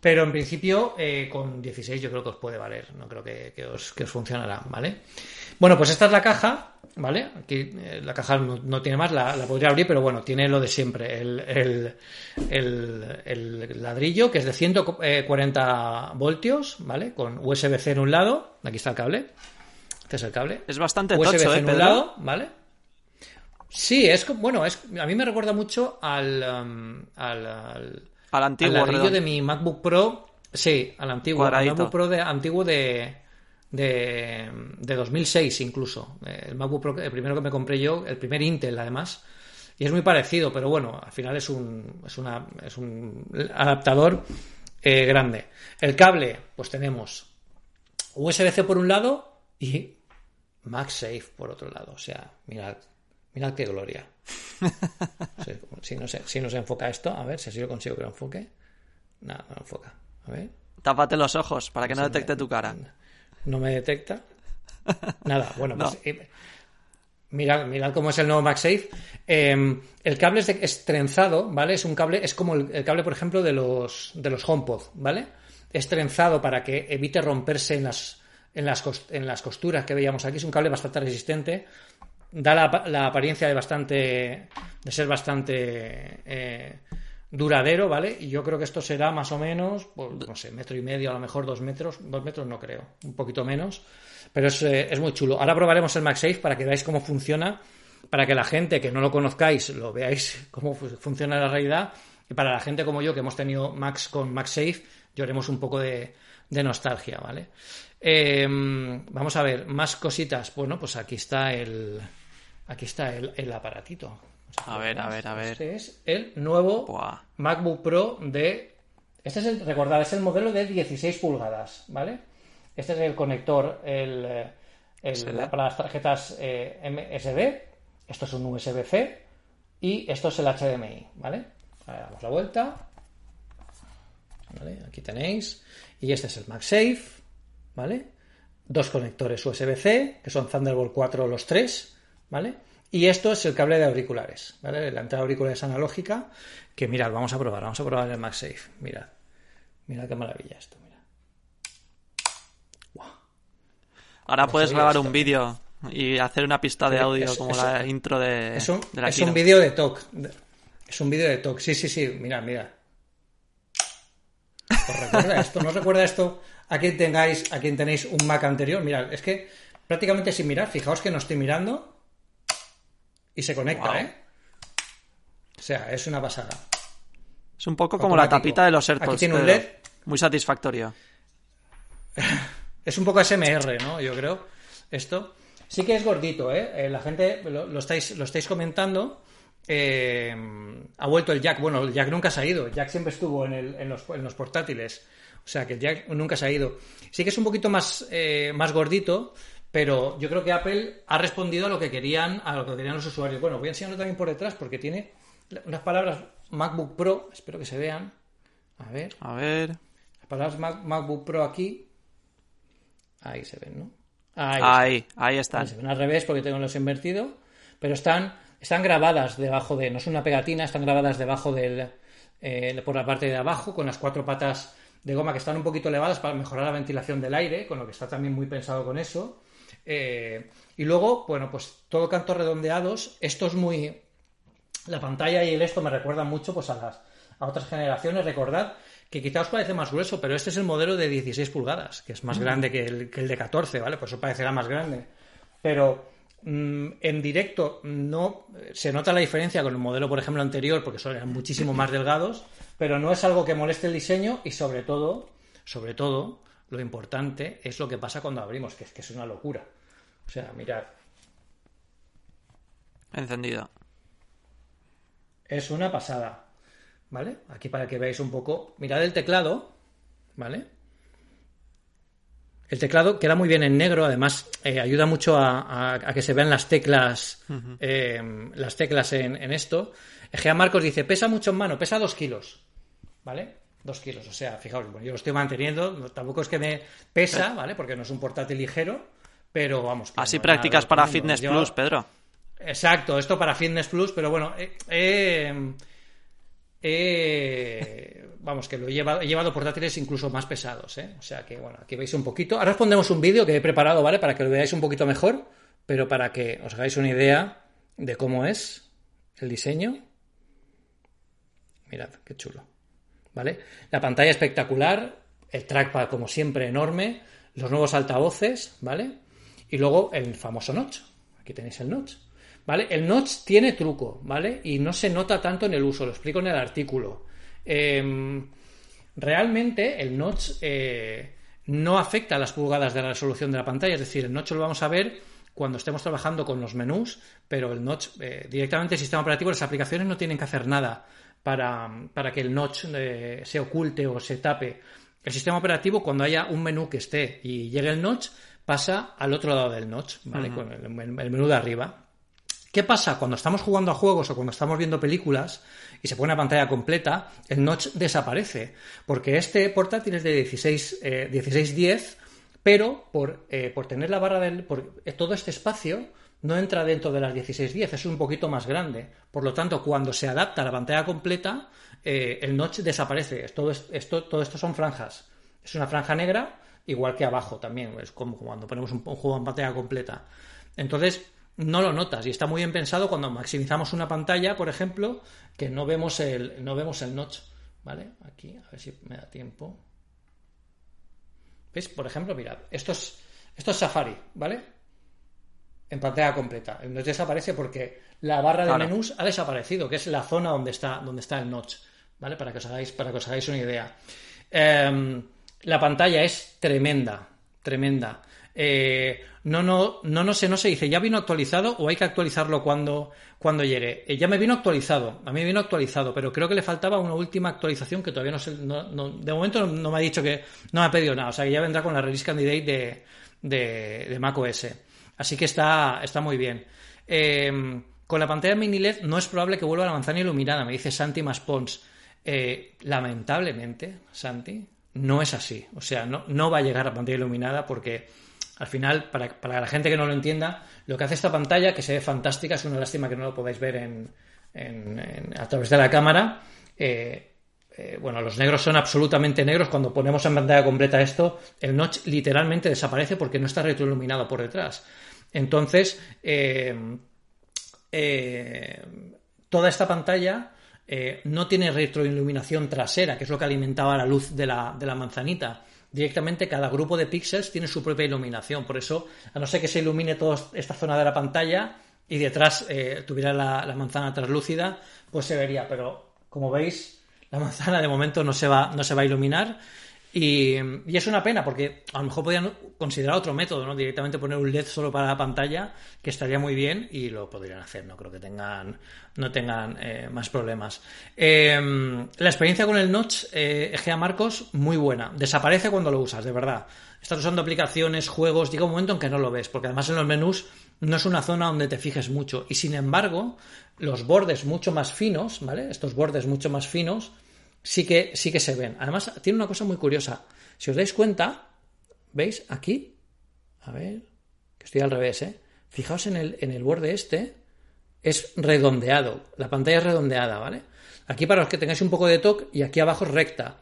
pero en principio, eh, con 16 yo creo que os puede valer. No creo que, que os, que os funcionará, ¿vale? Bueno, pues esta es la caja, ¿vale? Aquí eh, la caja no, no tiene más, la, la podría abrir, pero bueno, tiene lo de siempre. El, el- el- el ladrillo, que es de 140 voltios, ¿vale? Con USB-C en un lado. Aquí está el cable. Este es el cable. Es bastante USB-C tocho, ¿eh, en un lado, ¿vale? Sí, es bueno, es, a mí me recuerda mucho al, um, al, al, Al antiguo al ladrillo redondo. de mi MacBook Pro. Sí, al antiguo. Al. MacBook Pro de, antiguo de, de, de 2006 incluso. Eh, El MacBook Pro, el primero que me compré yo, el primer Intel además. Y es muy parecido, pero bueno, al final es un, es una, es un adaptador eh, grande. El cable, pues tenemos USB-C por un lado y MagSafe por otro lado. O sea, mirad, mirad qué gloria. Si no, se, si no se enfoca esto, a ver si así lo consigo que lo enfoque. Nada, no enfoca. A ver. Tápate los ojos para que no me- detecte tu cara. No me detecta. Nada, bueno, No. pues eh, mirad, mirad cómo es el nuevo MagSafe. Eh, el cable es, de- es trenzado, ¿vale? Es un cable, es como el, el cable, por ejemplo, de los, de los HomePod, ¿vale? Es trenzado para que evite romperse en las, en las, en las costuras que veíamos aquí. Es un cable bastante resistente. Da la, apariencia de bastante. de ser bastante. eh, duradero, ¿vale? Y yo creo que esto será más o menos, pues, no sé, metro y medio, a lo mejor dos metros, dos metros no creo, un poquito menos, pero es, eh, es muy chulo. Ahora probaremos el MagSafe para que veáis cómo funciona, para que la gente que no lo conozcáis lo veáis cómo fu- funciona en la realidad, y para la gente como yo que hemos tenido Max con MagSafe, lloremos un poco de, de nostalgia, ¿vale? Eh, vamos a ver, más cositas. Bueno, pues aquí está el, aquí está el, el aparatito. A ver, a ver, a ver. Este es el nuevo Buah. MacBook Pro de. Este es el, recordad, es el modelo de 16 pulgadas, ¿vale? Este es el conector el, para las tarjetas eh, MSD. Esto es un USB-C. Y esto es el HDMI, ¿vale? Ahora damos la vuelta. ¿Vale? Aquí tenéis. Y este es el MagSafe, ¿vale? Dos conectores USB-C, que son Thunderbolt 4 los tres, ¿vale? Y esto es el cable de auriculares, ¿vale? La entrada de auriculares analógica, que mirad, vamos a probar, vamos a probar el MagSafe, mirad. Mirad qué maravilla esto, mirad. Ahora puedes grabar un vídeo y hacer una pista de Es- audio es- como es- la intro de, Es un, de la es un vídeo de talk. Es un vídeo de talk. Sí, sí, sí. Mirad, mirad. ¿Os recuerda esto? ¿No os recuerda esto a quien tengáis, a quien tenéis un Mac anterior? Mirad, es que prácticamente sin mirar, fijaos que no estoy mirando y se conecta. ¿eh? O sea, es una pasada. Es un poco como la tapita de los AirPods. Aquí tiene un. LED. Muy satisfactorio. Es un poco SMR, ¿no? Yo creo. Esto. Sí que es gordito, ¿eh? Eh, la gente lo, lo estáis, lo estáis comentando. Eh, ha vuelto el Jack. Bueno, el Jack nunca se ha ido. El Jack siempre estuvo en, el- en los, en los portátiles. O sea que el Jack nunca se ha ido. Sí que es un poquito más, eh, más gordito, pero yo creo que Apple ha respondido a lo que querían, a lo que querían los usuarios. Bueno, voy a enseñarlo también por detrás porque tiene unas palabras MacBook Pro. Espero que se vean. A ver. A ver. Las palabras Mac- MacBook Pro aquí. Ahí se ven, ¿no? Ahí, Ahí, ahí están. se ven al revés porque tengo los invertido. Pero están, están grabadas debajo de. No es una pegatina, están grabadas debajo del. eh, por la parte de abajo, con las cuatro patas de goma que están un poquito elevadas para mejorar la ventilación del aire, con lo que está también muy pensado con eso. Eh, y luego, bueno, pues todo cantos redondeados. Esto es muy. La pantalla y el esto me recuerdan mucho pues a las a otras generaciones. Recordad que quizá os parece más grueso, pero este es el modelo de 16 pulgadas, que es más grande que el, que el de 14, ¿vale? Por eso parecerá más grande. Pero mm, en directo no se nota la diferencia con el modelo, por ejemplo, anterior, porque son eran muchísimo más delgados, pero no es algo que moleste el diseño y sobre todo, Sobre todo, lo importante es lo que pasa cuando abrimos, que es que es una locura. O sea, mirad. Encendido. Es una pasada. ¿Vale? Aquí para que veáis un poco. Mirad el teclado. ¿Vale? El teclado queda muy bien en negro, además eh, ayuda mucho a, que se vean las teclas, eh, las teclas en, esto. Egea Marcos dice, pesa mucho en mano, pesa dos kilos, ¿vale? Dos kilos, o sea, fijaos, yo lo estoy manteniendo, tampoco es que me pesa, ¿vale? Porque no es un portátil ligero, pero vamos. Así prácticas para Fitness Plus, Pedro. Exacto, esto para Fitness Plus, pero bueno, eh, eh, vamos, que lo he llevado, he llevado portátiles incluso más pesados, ¿eh? O sea que, bueno, aquí veis un poquito. Ahora os pondremos un vídeo que he preparado, ¿vale? Para que lo veáis un poquito mejor, pero para que os hagáis una idea de cómo es el diseño. Mirad, qué chulo. ¿Vale? La pantalla espectacular, el trackpad como siempre enorme, los nuevos altavoces, ¿vale? Y luego el famoso notch. Aquí tenéis el notch. ¿Vale? El notch tiene truco, ¿vale? Y no se nota tanto en el uso, lo explico en el artículo. Em, realmente el notch eh, no afecta a las pulgadas de la resolución de la pantalla, es decir, el notch lo vamos a ver cuando estemos trabajando con los menús, pero el notch, eh, directamente el sistema operativo, las aplicaciones no tienen que hacer nada para, que el notch eh, se oculte o se tape. El sistema operativo, cuando haya un menú que esté y llegue el notch, pasa al otro lado del notch, ¿vale? Con el menú de arriba. ¿Qué pasa? Cuando estamos jugando a juegos o cuando estamos viendo películas y se pone a pantalla completa, el notch desaparece. Porque este portátil es de 16, 1610, eh, pero por, eh, por, tener la barra del. Por, eh, todo este espacio no entra dentro de las 1610, es un poquito más grande. Por lo tanto, cuando se adapta a la pantalla completa, el notch desaparece. Todo esto, todo esto son franjas. Es una franja negra, igual que abajo también. Es como cuando ponemos un juego en pantalla completa. Entonces no lo notas y está muy bien pensado cuando maximizamos una pantalla, por ejemplo, que no vemos el, no vemos el notch. ¿Vale? Aquí, a ver si me da tiempo. ¿Veis? Por ejemplo, mirad, esto es, esto es Safari, ¿vale? En pantalla completa. El notch desaparece porque la barra de menús ha desaparecido, que es la zona donde está, donde está el notch. ¿Vale? Para que os hagáis, para que os hagáis una idea. Em, la pantalla es tremenda, tremenda. Eh, no, no, no, no sé, no se dice, ¿ya vino actualizado o hay que actualizarlo cuando, cuando llegue? Eh, ya me vino actualizado, a mí me vino actualizado, pero creo que le faltaba una última actualización que todavía no sé, de momento no, me ha dicho que, no me ha pedido nada, o sea que ya vendrá con la release candidate de, de, macOS. Así que está, está muy bien. Eh, con la pantalla mini LED no es probable que vuelva la manzana iluminada, me dice Santi Maspons. lamentablemente, Santi, no es así. O sea, no, va a llegar a pantalla iluminada porque al final, para, la gente que no lo entienda, lo que hace esta pantalla, que se ve fantástica, es una lástima que no lo podáis ver en, a través de la cámara. Eh, eh, bueno, los negros son absolutamente negros. Cuando ponemos en pantalla completa esto, el notch literalmente desaparece porque no está retroiluminado por detrás. Entonces, eh, toda esta pantalla no tiene retroiluminación trasera, que es lo que alimentaba la luz de la, de la manzanita directamente cada grupo de píxeles tiene su propia iluminación. Por eso, a no ser que se ilumine toda esta zona de la pantalla y detrás eh, tuviera la, manzana translúcida, pues se vería. Pero como veis, la manzana de momento no se va, no se va a iluminar. Y, es una pena porque a lo mejor podrían considerar otro método, ¿no? Directamente poner un LED solo para la pantalla, que estaría muy bien y lo podrían hacer, no creo que tengan, no tengan eh, más problemas. Em, la experiencia con el Notch, eh, Egea Marcos, muy buena. Desaparece cuando lo usas, de verdad. Estás usando aplicaciones, juegos, llega un momento en que no lo ves, porque además en los menús no es una zona donde te fijes mucho. Y sin embargo, los bordes mucho más finos, ¿vale? Estos bordes mucho más finos, sí que, sí que se ven. Además, tiene una cosa muy curiosa. Si os dais cuenta, ¿veis? Aquí, a ver, que estoy al revés, ¿eh? Fijaos en el, en el borde este, es redondeado. La pantalla es redondeada, ¿vale? Aquí para los que tengáis un poco de toque y aquí abajo es recta.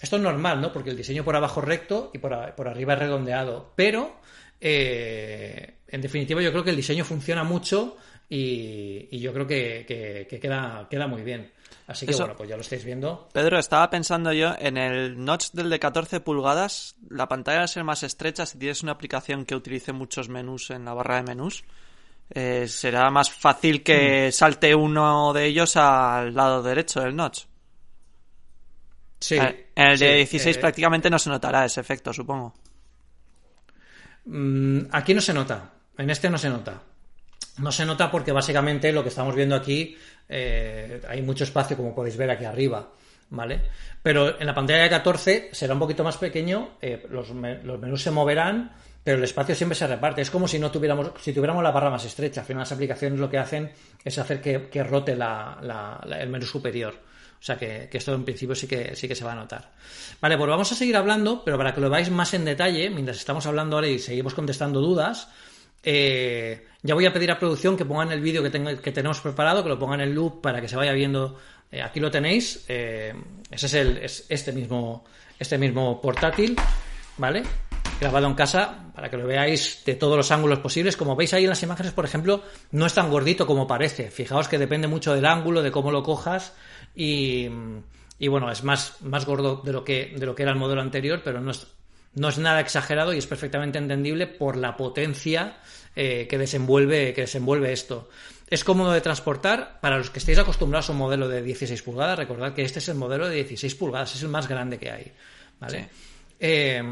Esto es normal, ¿no? Porque el diseño por abajo es recto y por, arriba es redondeado. Pero, eh, en definitiva, yo creo que el diseño funciona mucho y, yo creo que, queda, queda muy bien. Así que bueno, pues ya lo estáis viendo. Pedro, estaba pensando yo en el notch del de 14 pulgadas, la pantalla va a ser más estrecha si tienes una aplicación que utilice muchos menús en la barra de menús. Eh, será más fácil que mm. salte uno de ellos al lado derecho del notch. Sí. En el de 16 eh, prácticamente no se notará ese efecto, supongo. Mm, aquí no se nota. En este no se nota. No se nota porque básicamente lo que estamos viendo aquí eh, hay mucho espacio, como podéis ver aquí arriba. ¿Vale? Pero en la pantalla de 14 será un poquito más pequeño, eh, los, menús se moverán, pero el espacio siempre se reparte. Es como si no tuviéramos, si tuviéramos la barra más estrecha. Al final las aplicaciones lo que hacen es hacer que, rote el menú superior. O sea que, esto en principio sí que, sí que se va a notar. Vale, pues vamos a seguir hablando, pero para que lo veáis más en detalle, mientras estamos hablando ahora y seguimos contestando dudas, eh, ya voy a pedir a producción que pongan el vídeo que, que tenemos preparado, que lo pongan en loop para que se vaya viendo. Eh, aquí lo tenéis. Eh, ese es, el, es este mismo este mismo portátil, ¿vale? Grabado en casa para que lo veáis de todos los ángulos posibles. Como veis ahí en las imágenes, por ejemplo, no es tan gordito como parece. Fijaos que depende mucho del ángulo, de cómo lo cojas y, bueno, es más, más gordo de lo, que, de lo que era el modelo anterior, pero no es, no es nada exagerado y es perfectamente entendible por la potencia eh, que, desenvuelve, que desenvuelve esto. Es cómodo de transportar. Para los que estéis acostumbrados a un modelo de 16 pulgadas, recordad que este es el modelo de 16 pulgadas, es el más grande que hay. ¿vale? Eh,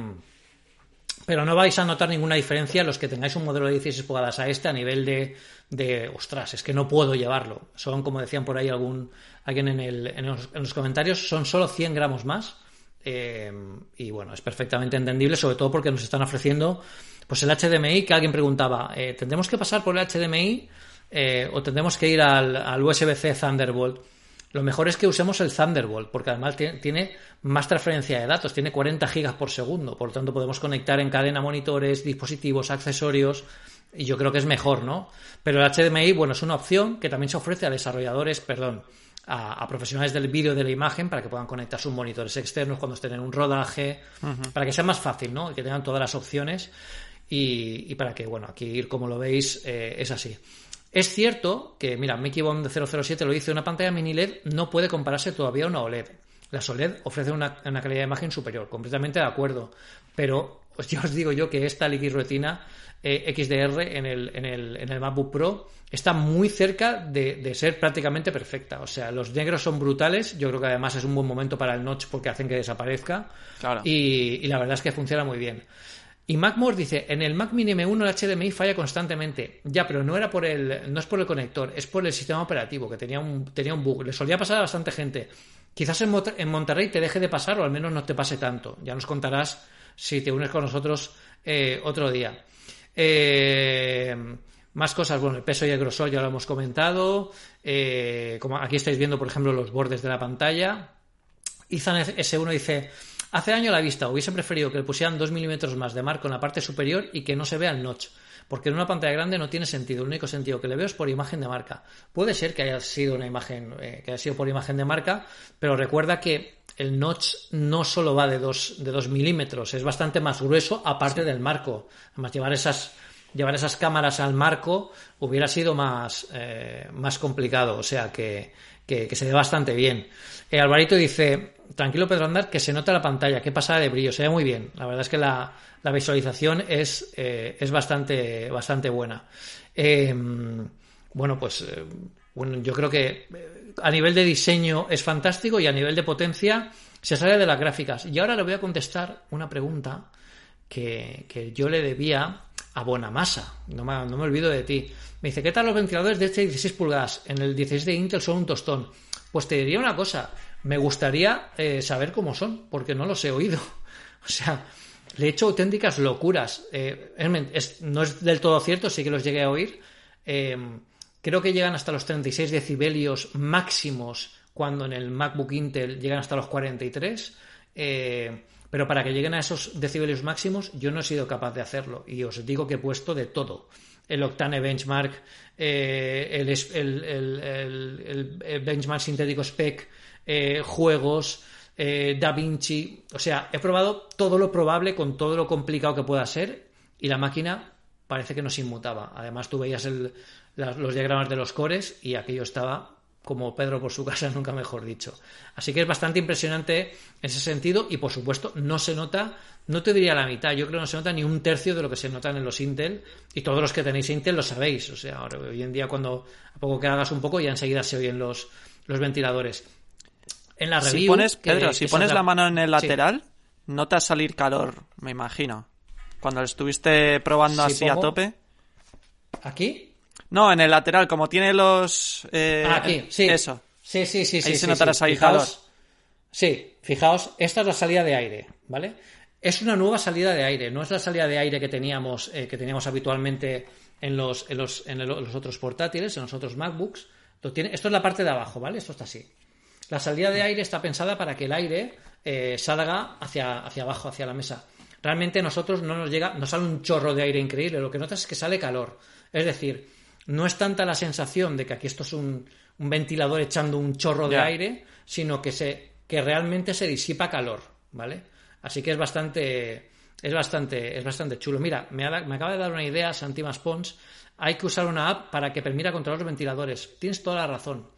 pero no vais a notar ninguna diferencia los que tengáis un modelo de 16 pulgadas a este a nivel de, de ostras, es que no puedo llevarlo. Son, como decían por ahí algún, alguien en, el, en, los, comentarios, son solo 100 gramos más. Eh, y bueno, es perfectamente entendible, sobre todo porque nos están ofreciendo pues el HDMI que alguien preguntaba, eh, ¿tendremos que pasar por el HDMI eh, o tendremos que ir al, al USB-C Thunderbolt? Lo mejor es que usemos el Thunderbolt, porque además tiene más transferencia de datos, tiene 40 gigas por segundo, por lo tanto podemos conectar en cadena monitores, dispositivos, accesorios, y yo creo que es mejor, ¿no? Pero el HDMI, bueno, es una opción que también se ofrece a desarrolladores, perdón, a, profesionales del vídeo de la imagen para que puedan conectar sus monitores externos cuando estén en un rodaje, para que sea más fácil, ¿no? Y que tengan todas las opciones y, para que, bueno, aquí como lo veis eh, es así. Es cierto que, mira, Mickey Bond 007 lo dice, una pantalla mini LED no puede compararse todavía a una OLED. La OLED ofrece una, calidad de imagen superior, completamente de acuerdo. Pero pues yo os digo yo que esta Liquid Retina eh, XDR en el, en, el, en el MacBook Pro está muy cerca de, ser prácticamente perfecta. O sea, los negros son brutales. Yo creo que además es un buen momento para el notch porque hacen que desaparezca. Y, y la verdad es que funciona muy bien. Y MacMore dice, en el Mac Mini M1 el HDMI falla constantemente. Ya, pero no era por el, no es por el conector, es por el sistema operativo, que tenía un, tenía un bug. Le solía pasar a bastante gente. Quizás en, en Monterrey te deje de pasar o al menos no te pase tanto. Ya nos contarás si te unes con nosotros eh, otro día. Eh, más cosas, bueno, el peso y el grosor ya lo hemos comentado. Eh, como aquí estáis viendo, por ejemplo, los bordes de la pantalla. Ethan S1 dice, Hace año la vista hubiese preferido que le pusieran 2 milímetros más de marco en la parte superior y que no se vea el notch, porque en una pantalla grande no tiene sentido. El único sentido que le veo es por imagen de marca. Puede ser que haya sido una imagen, eh, que haya sido por imagen de marca, pero recuerda que el notch no solo va de 2 de dos milímetros, es bastante más grueso aparte del marco. Además, llevar esas llevar esas cámaras al marco hubiera sido más, eh, más complicado, o sea que, que, se ve bastante bien. Eh, Alvarito dice, tranquilo Pedro Andar, que se nota la pantalla, qué pasada de brillo, se ve muy bien. La verdad es que la, visualización es, eh, es bastante, bastante buena. Em, bueno, pues eh, bueno, yo creo que a nivel de diseño es fantástico y a nivel de potencia se sale de las gráficas. Y ahora le voy a contestar una pregunta que, que yo le debía a Bonamassa, no me, no me olvido de ti. Me dice, ¿qué tal los ventiladores de este 16 pulgadas? En el 16 de Intel son un tostón. Pues te diría una cosa, me gustaría eh, saber cómo son, porque no los he oído. O sea, le he hecho auténticas locuras. Eh, no es del todo cierto, sí que los llegué a oír. Eh, creo que llegan hasta los 36 decibelios máximos, cuando en el MacBook Intel llegan hasta los 43. pero para que lleguen a esos decibelios máximos, yo no he sido capaz de hacerlo. Y os digo que he puesto de todo el Octane Benchmark, el, el, Benchmark Sintético Spec, eh, juegos, eh, Da Vinci. O sea, he probado todo lo probable con todo lo complicado que pueda ser y la máquina parece que no se inmutaba. Además, tú veías los diagramas de los cores y aquello estaba como Pedro por su casa, nunca mejor dicho. Así que es bastante impresionante en ese sentido y por supuesto no se nota, no te diría la mitad, yo creo que no se nota ni un tercio de lo que se notan en los Intel y todos los que tenéis Intel lo sabéis. O sea, hoy en día cuando a poco que hagas un poco ya enseguida se oyen los, los ventiladores. en la review. Si pones, Pedro, que si pones la mano en el Sí. lateral, nota salir calor, me imagino. Cuando lo estuviste probando Si así a tope. ¿Aquí? No, en el lateral, como tiene los. eh, Ah, aquí, sí. Eso. Sí, sí, sí. sí, Ahí sí, se sí. Fijaos- calor. Sí, fijaos, esta es la salida de aire, ¿vale? Es una nueva salida de aire, no es la salida de aire que teníamos, eh, que teníamos habitualmente en los, en, los, en los otros portátiles, en los otros MacBooks. Esto, tiene- esto es la parte de abajo, ¿vale? Esto está así. La salida de aire está pensada para que el aire eh, salga hacia, hacia abajo, hacia la mesa. Realmente a nosotros no nos llega, no sale un chorro de aire increíble, lo que notas es que sale calor. Es decir, no es tanta la sensación de que aquí esto es un, un ventilador echando un chorro de aire, sino que se que realmente se disipa calor, ¿vale? Así que es bastante es bastante es bastante chulo. Mira, me, ha- me acaba de dar una idea Santi Pons. Hay que usar una app para que permita controlar los ventiladores. Tienes toda la razón.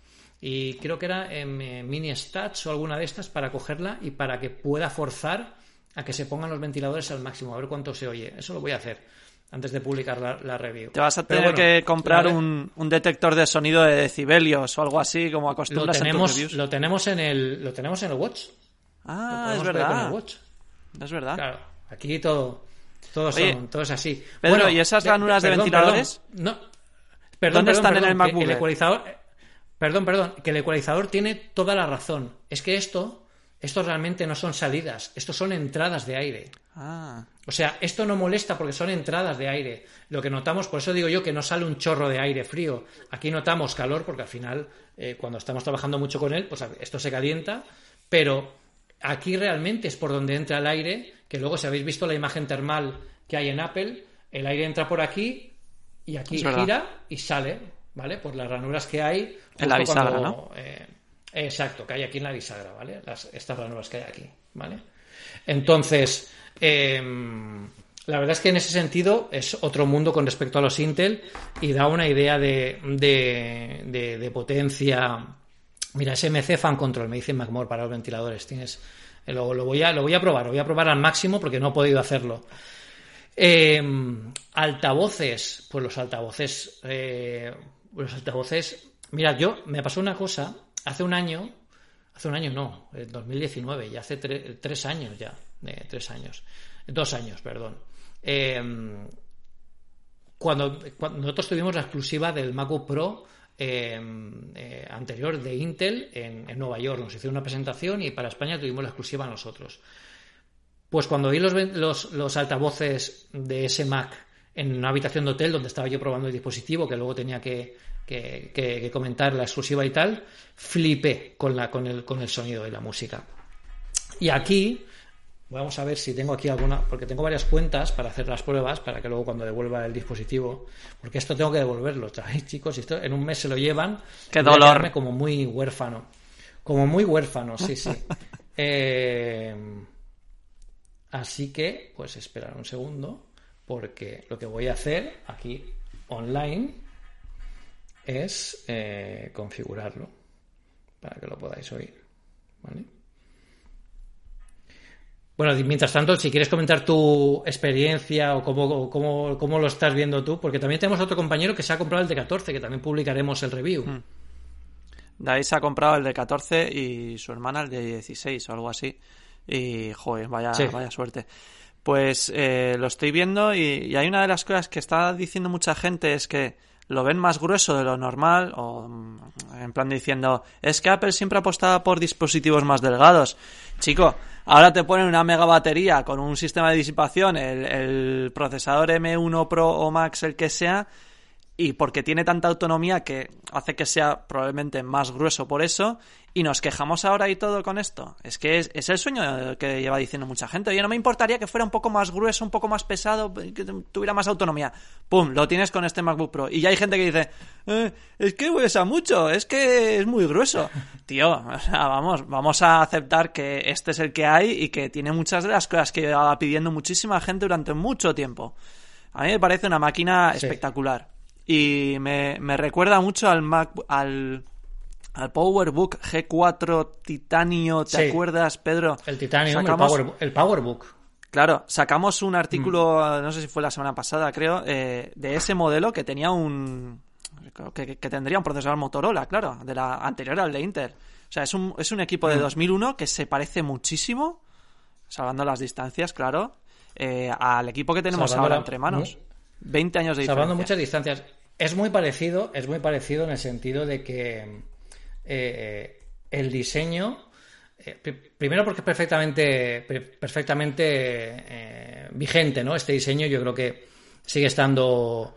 Y creo que era en eh, Mini Stats o alguna de estas para cogerla y para que pueda forzar a que se pongan los ventiladores al máximo, a ver cuánto se oye. Eso lo voy a hacer antes de publicar la, la review. Te vas a tener bueno, que comprar un, un detector de sonido de decibelios o algo así, como lo acostumbras en tus tenemos, reviews. lo tenemos en el lo tenemos en el Watch. Ah, es el verdad. Watch. Es verdad. Claro, aquí todo, todo, Oye, son, todo es así. Pedro, ¿y esas ranuras de perdón, ventiladores? perdón, no, perdón, ¿Dónde perdón, están en el MacBook Air? ecualizador, perdón, perdón, que el ecualizador tiene toda la razón. Es que esto, esto realmente no son salidas, esto son entradas de aire. Ah, O sea, esto no molesta porque son entradas de aire. Lo que notamos, por eso digo yo que no sale un chorro de aire frío. Aquí notamos calor porque al final, eh, cuando estamos trabajando mucho con él, pues esto se calienta. Pero aquí realmente es por donde entra el aire, que luego si habéis visto la imagen termal que hay en Apple, el aire entra por aquí y aquí gira y sale, ¿vale? Por las ranuras que hay. En la bisagra, cuando, ¿no? eh, exacto, que hay aquí en la bisagra, ¿vale? Las, estas ranuras que hay aquí, ¿vale? Entonces, eh, la verdad es que en ese sentido es otro mundo con respecto a los Intel y da una idea de, de, potencia. Mira, SMC Fan Control, me dice MacMore para los ventiladores. Tienes, eh, lo, lo voy a, lo voy a probar, lo voy a probar al máximo porque no he podido hacerlo. Eh, altavoces, pues los altavoces, eh, los altavoces. Mira, yo me pasó una cosa hace un año, hace un año no, en 2019, ya hace tre- tres años ya, eh, tres años, dos años, perdón. Eh, cuando, cuando nosotros tuvimos la exclusiva del MacBook Pro eh, eh, anterior de Intel en, en Nueva York, nos hicieron una presentación y para España tuvimos la exclusiva nosotros. Pues cuando vi los, los, los altavoces de ese Mac en una habitación de hotel donde estaba yo probando el dispositivo, que luego tenía que, que- que- que comentar la exclusiva y tal, flipé con, la, con, el, con el sonido y la música. Y aquí, vamos a ver si tengo aquí alguna, porque tengo varias cuentas para hacer las pruebas, para que luego cuando devuelva el dispositivo, porque esto tengo que devolverlo, ¿sabéis, chicos? Y esto en un mes se lo llevan. ¡Qué dolor! como muy huérfano. Como muy huérfano, sí, sí. Eh, así que, pues esperar un segundo, porque lo que voy a hacer aquí online es eh, configurarlo para que lo podáis oír. ¿Vale? Bueno, mientras tanto, si quieres comentar tu experiencia o cómo, cómo, cómo lo estás viendo tú, porque también tenemos otro compañero que se ha comprado el de 14, que también publicaremos el review. David se ha comprado el de 14 y su hermana el de 16 o algo así. Y, joder, vaya, Sí. vaya suerte. Pues eh, lo estoy viendo y, y hay una de las cosas que está diciendo mucha gente es que lo ven más grueso de lo normal o mm, en plan diciendo es que Apple siempre apostaba por dispositivos más delgados. Chico, ahora te ponen una mega batería con un sistema de disipación, el, el procesador M1 Pro o Max, el que sea, y porque tiene tanta autonomía que hace que sea probablemente más grueso por eso y nos quejamos ahora y todo con esto. Es que es, es el sueño que lleva diciendo mucha gente. Oye, no me importaría que fuera un poco más grueso, un poco más pesado, que tuviera más autonomía. ¡Pum! Lo tienes con este MacBook Pro. Y ya hay gente que dice, "Eh, es que pesa mucho, es que es muy grueso. Tío, o sea, vamos, vamos a aceptar que este es el que hay y que tiene muchas de las cosas que llevaba pidiendo muchísima gente durante mucho tiempo. A mí me parece una máquina Sí. espectacular. Y me, me recuerda mucho al Mac, al, al PowerBook G4 Titanio, ¿te Sí. acuerdas, Pedro? El Sacamos- el, Power, el PowerBook. Claro, sacamos un artículo, Mm. no sé si fue la semana pasada, creo, eh, de ese modelo que tenía un. que, que tendría un procesador Motorola, claro, de la anterior al de Intel. O sea, es un, es un equipo de Mm. 2001 que se parece muchísimo, salvando las distancias, claro, eh, al equipo que tenemos Salvando ahora la- entre manos. mu- 20 años de diferencia. Salvando muchas distancias. Es muy parecido, es muy parecido en el sentido de que eh, el diseño. eh, pri- primero porque es perfectamente, per- perfectamente eh, vigente, ¿no? Este diseño yo creo que sigue estando.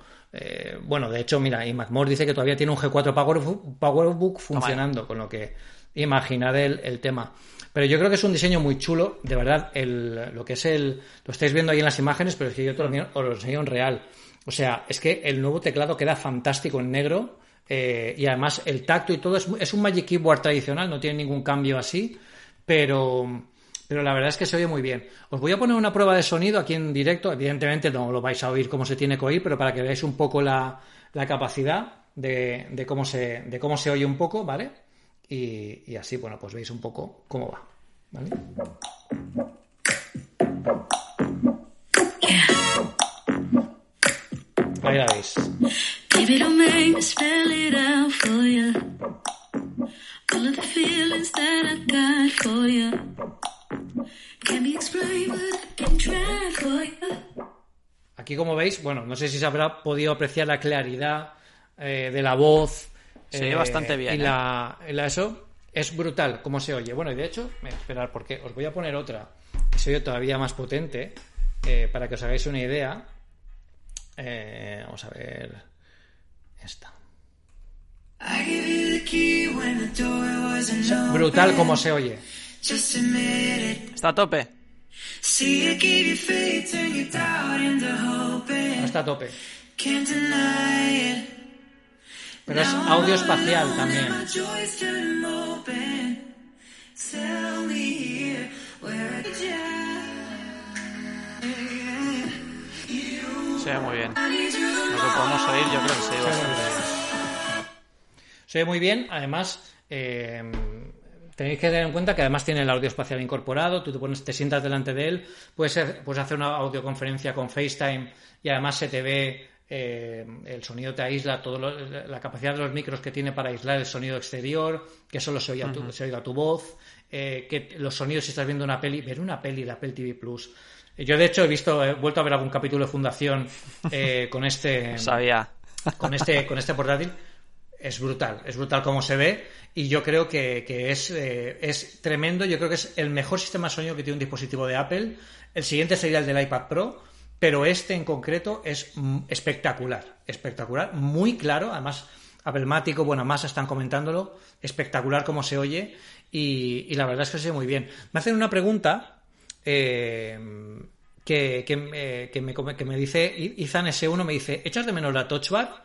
bueno, de hecho, mira, y McMore dice que todavía tiene un G4 Powerbook, Powerbook funcionando, con lo que imaginad el, el tema. Pero yo creo que es un diseño muy chulo, de verdad, el, lo que es el. Lo estáis viendo ahí en las imágenes, pero es que yo te lo, os lo enseño en real. O sea, es que el nuevo teclado queda fantástico en negro. Eh, y además el tacto y todo es, es un Magic Keyboard tradicional, no tiene ningún cambio así, pero, pero la verdad es que se oye muy bien. Os voy a poner una prueba de sonido aquí en directo, evidentemente no lo vais a oír como se tiene que oír, pero para que veáis un poco la, la capacidad de, de cómo se, de cómo se oye un poco, ¿vale? Y, y así, bueno, pues veis un poco cómo va, ¿vale? Ahí la veis. Baby, don't make me spell it out for you. All of the feelings that I got for you. Can't be explained, but I can try for you. Aquí, como veis, bueno, no sé si se habrá podido apreciar la claridad eh, de la voz. Se oye bastante bien, Y ¿eh? la, y la- eso es brutal cómo se oye. Bueno, y de hecho, mira, esperar, porque os voy a poner otra que se oye todavía más potente eh, para que os hagáis una idea. Eh, vamos a ver. Esta. I give you the key when the door wasn't open. Brutal como se oye. Just admit it. Está a tope. See, I gave you faith, turn your doubt into hope. No está a tope. Can't deny it. Pero es audio espacial también. Se ve muy bien. Lo que podemos oír, yo creo que se oye bastante bien. Se ve muy bien, además eh, tenéis que tener en cuenta que además tiene el audio espacial incorporado, tú te, pones, te sientas delante de él, puedes, hacer- puedes hacer una audioconferencia con FaceTime y además se te ve, eh, el sonido te aísla, todo lo- la capacidad de los micros que tiene para aislar el sonido exterior, que solo se oiga, tu, se oiga tu voz, eh, que los sonidos si estás viendo una peli, ver una peli de Apple TV Plus. Yo de hecho he visto, he vuelto a ver algún capítulo de Fundación eh, con este Sabía. con este, con este portátil es brutal, es brutal como se ve y yo creo que, que es, eh, es tremendo, yo creo que es el mejor sistema de sonido que tiene un dispositivo de Apple. El siguiente sería el del iPad Pro, pero este en concreto es espectacular, espectacular, muy claro, además Applemático, bueno, más están comentándolo, espectacular como se oye y, y la verdad es que se oye muy bien. Me hacen una pregunta eh, que, que, me- que me, come- que me dice Izan S1, me dice, ¿echas de menos la Touch Bar?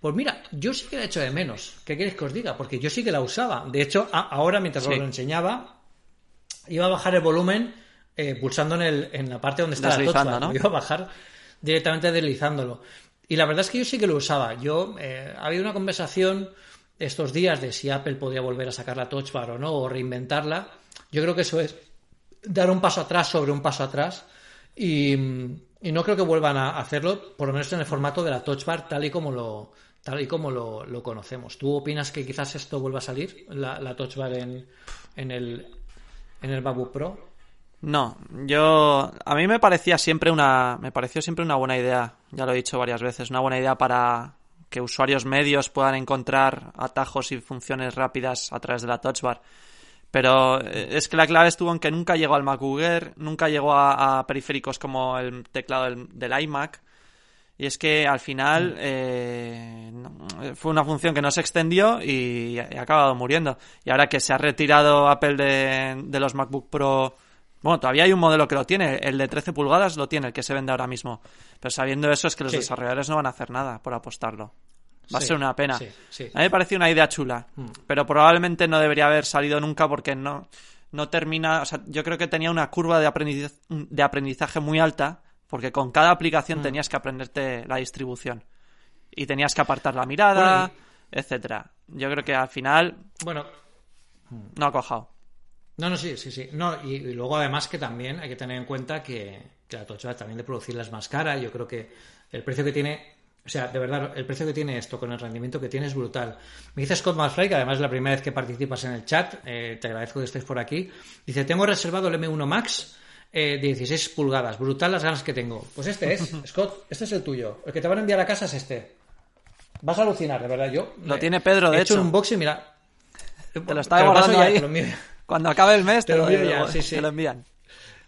Pues mira, yo sí que la echo de menos. ¿Qué queréis que os diga? Porque yo sí que la usaba. De hecho, a- ahora mientras Sí. os lo enseñaba, iba a bajar el volumen eh, pulsando en, el, en la parte donde está la touch bar. iba a bajar directamente deslizándolo. Y la verdad es que yo sí que lo usaba. Yo eh, había una conversación estos días de si Apple podía volver a sacar la Touch Bar o no, o reinventarla. Yo creo que eso es dar un paso atrás sobre un paso atrás. Y, y no creo que vuelvan a hacerlo, por lo menos en el formato de la Touch Bar, tal y como lo, tal y como lo, lo conocemos. ¿Tú opinas que quizás esto vuelva a salir, la, la Touch Bar en, en, el, en el MacBook Pro? No, yo a mí me parecía siempre una me pareció siempre una buena idea, ya lo he dicho varias veces, una buena idea para que usuarios medios puedan encontrar atajos y funciones rápidas a través de la Touch Bar. Pero eh, es que la clave estuvo en que nunca llegó al MacBook Air, nunca llegó a, a periféricos como el teclado del, del iMac. Y es que al final eh, no- fue una función que no se extendió y, ha acabado muriendo. Y ahora que se ha retirado Apple de, de los MacBook Pro, bueno, todavía hay un modelo que lo tiene, el de 13 pulgadas lo tiene, el que se vende ahora mismo. Pero sabiendo eso es que los Sí. desarrolladores no van a hacer nada por apostarlo. Va a Sí, ser una pena. sí, sí. A mí me pareció una idea chula, pero probablemente no debería haber salido nunca porque no, no termina. O sea, yo creo que tenía una curva de aprendizaje, de aprendizaje muy alta, porque con cada aplicación tenías que aprenderte la distribución y tenías que apartar la mirada, Bueno, etcétera. Yo creo que al final Bueno, no ha cojado. No, no, sí, sí, sí. No, y, y luego además que también hay que tener en cuenta que, que la Touch Bar también de producirla es más cara. Yo creo que el precio que tiene O sea, de verdad, el precio que tiene esto con el rendimiento que tiene es brutal. Me dice Scott McFly, que además es la primera vez que participas en el chat, eh, te agradezco que estés por aquí. Dice, tengo reservado el M1 Max eh, de 16 pulgadas. Brutal las ganas que tengo. Pues este es, Scott, este es el tuyo. El que te van a enviar a casa es este. Vas a alucinar, de verdad. Yo Lo tiene Pedro, de he hecho. hecho. un unboxing, mira. Te lo paso guardando ya, ahí. Cuando acabe el mes te, Te lo ya, sí, sí. te lo envían.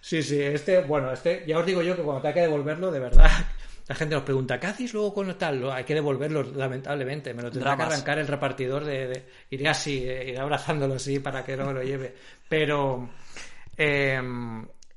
Sí, sí, este, bueno, este, ya os digo yo que cuando te hay que devolverlo, de verdad, la gente nos pregunta, ¿qué hacéis luego con tal? Lo- hay que devolverlo, lamentablemente. Me lo tendrá Dramas. que arrancar el repartidor de, de- iré así, eh, iré abrazándolo así para que no me lo lleve. Pero eh,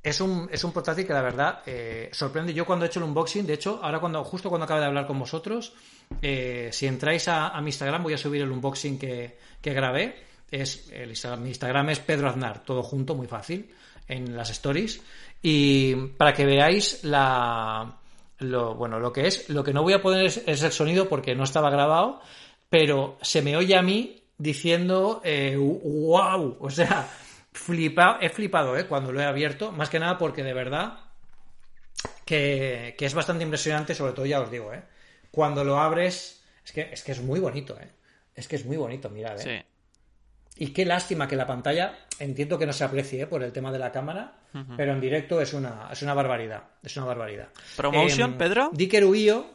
es un, es un portátil que la verdad eh, sorprende. Yo cuando he hecho el unboxing, de hecho, ahora cuando, justo cuando acabe de hablar con vosotros, eh, si entráis a, a mi Instagram voy a subir el unboxing que, que grabé. Es, el Instagram, mi Instagram es Pedro Aznar, todo junto, muy fácil, en las stories. Y para que veáis la, lo, bueno, lo que es, lo que no voy a poner es, el sonido porque no estaba grabado, pero se me oye a mí diciendo eh, wow, o sea, flipa, he flipado eh, cuando lo he abierto, más que nada porque de verdad que, que es bastante impresionante, sobre todo ya os digo, eh, cuando lo abres, es que, es que es muy bonito, eh, es que es muy bonito, mirad, eh. Sí. Y qué lástima que la pantalla, entiendo que no se aprecie ¿eh? por el tema de la cámara, pero en directo es una, es una barbaridad. Es una barbaridad. ¿Promotion, Em, Pedro? Dicker Uio,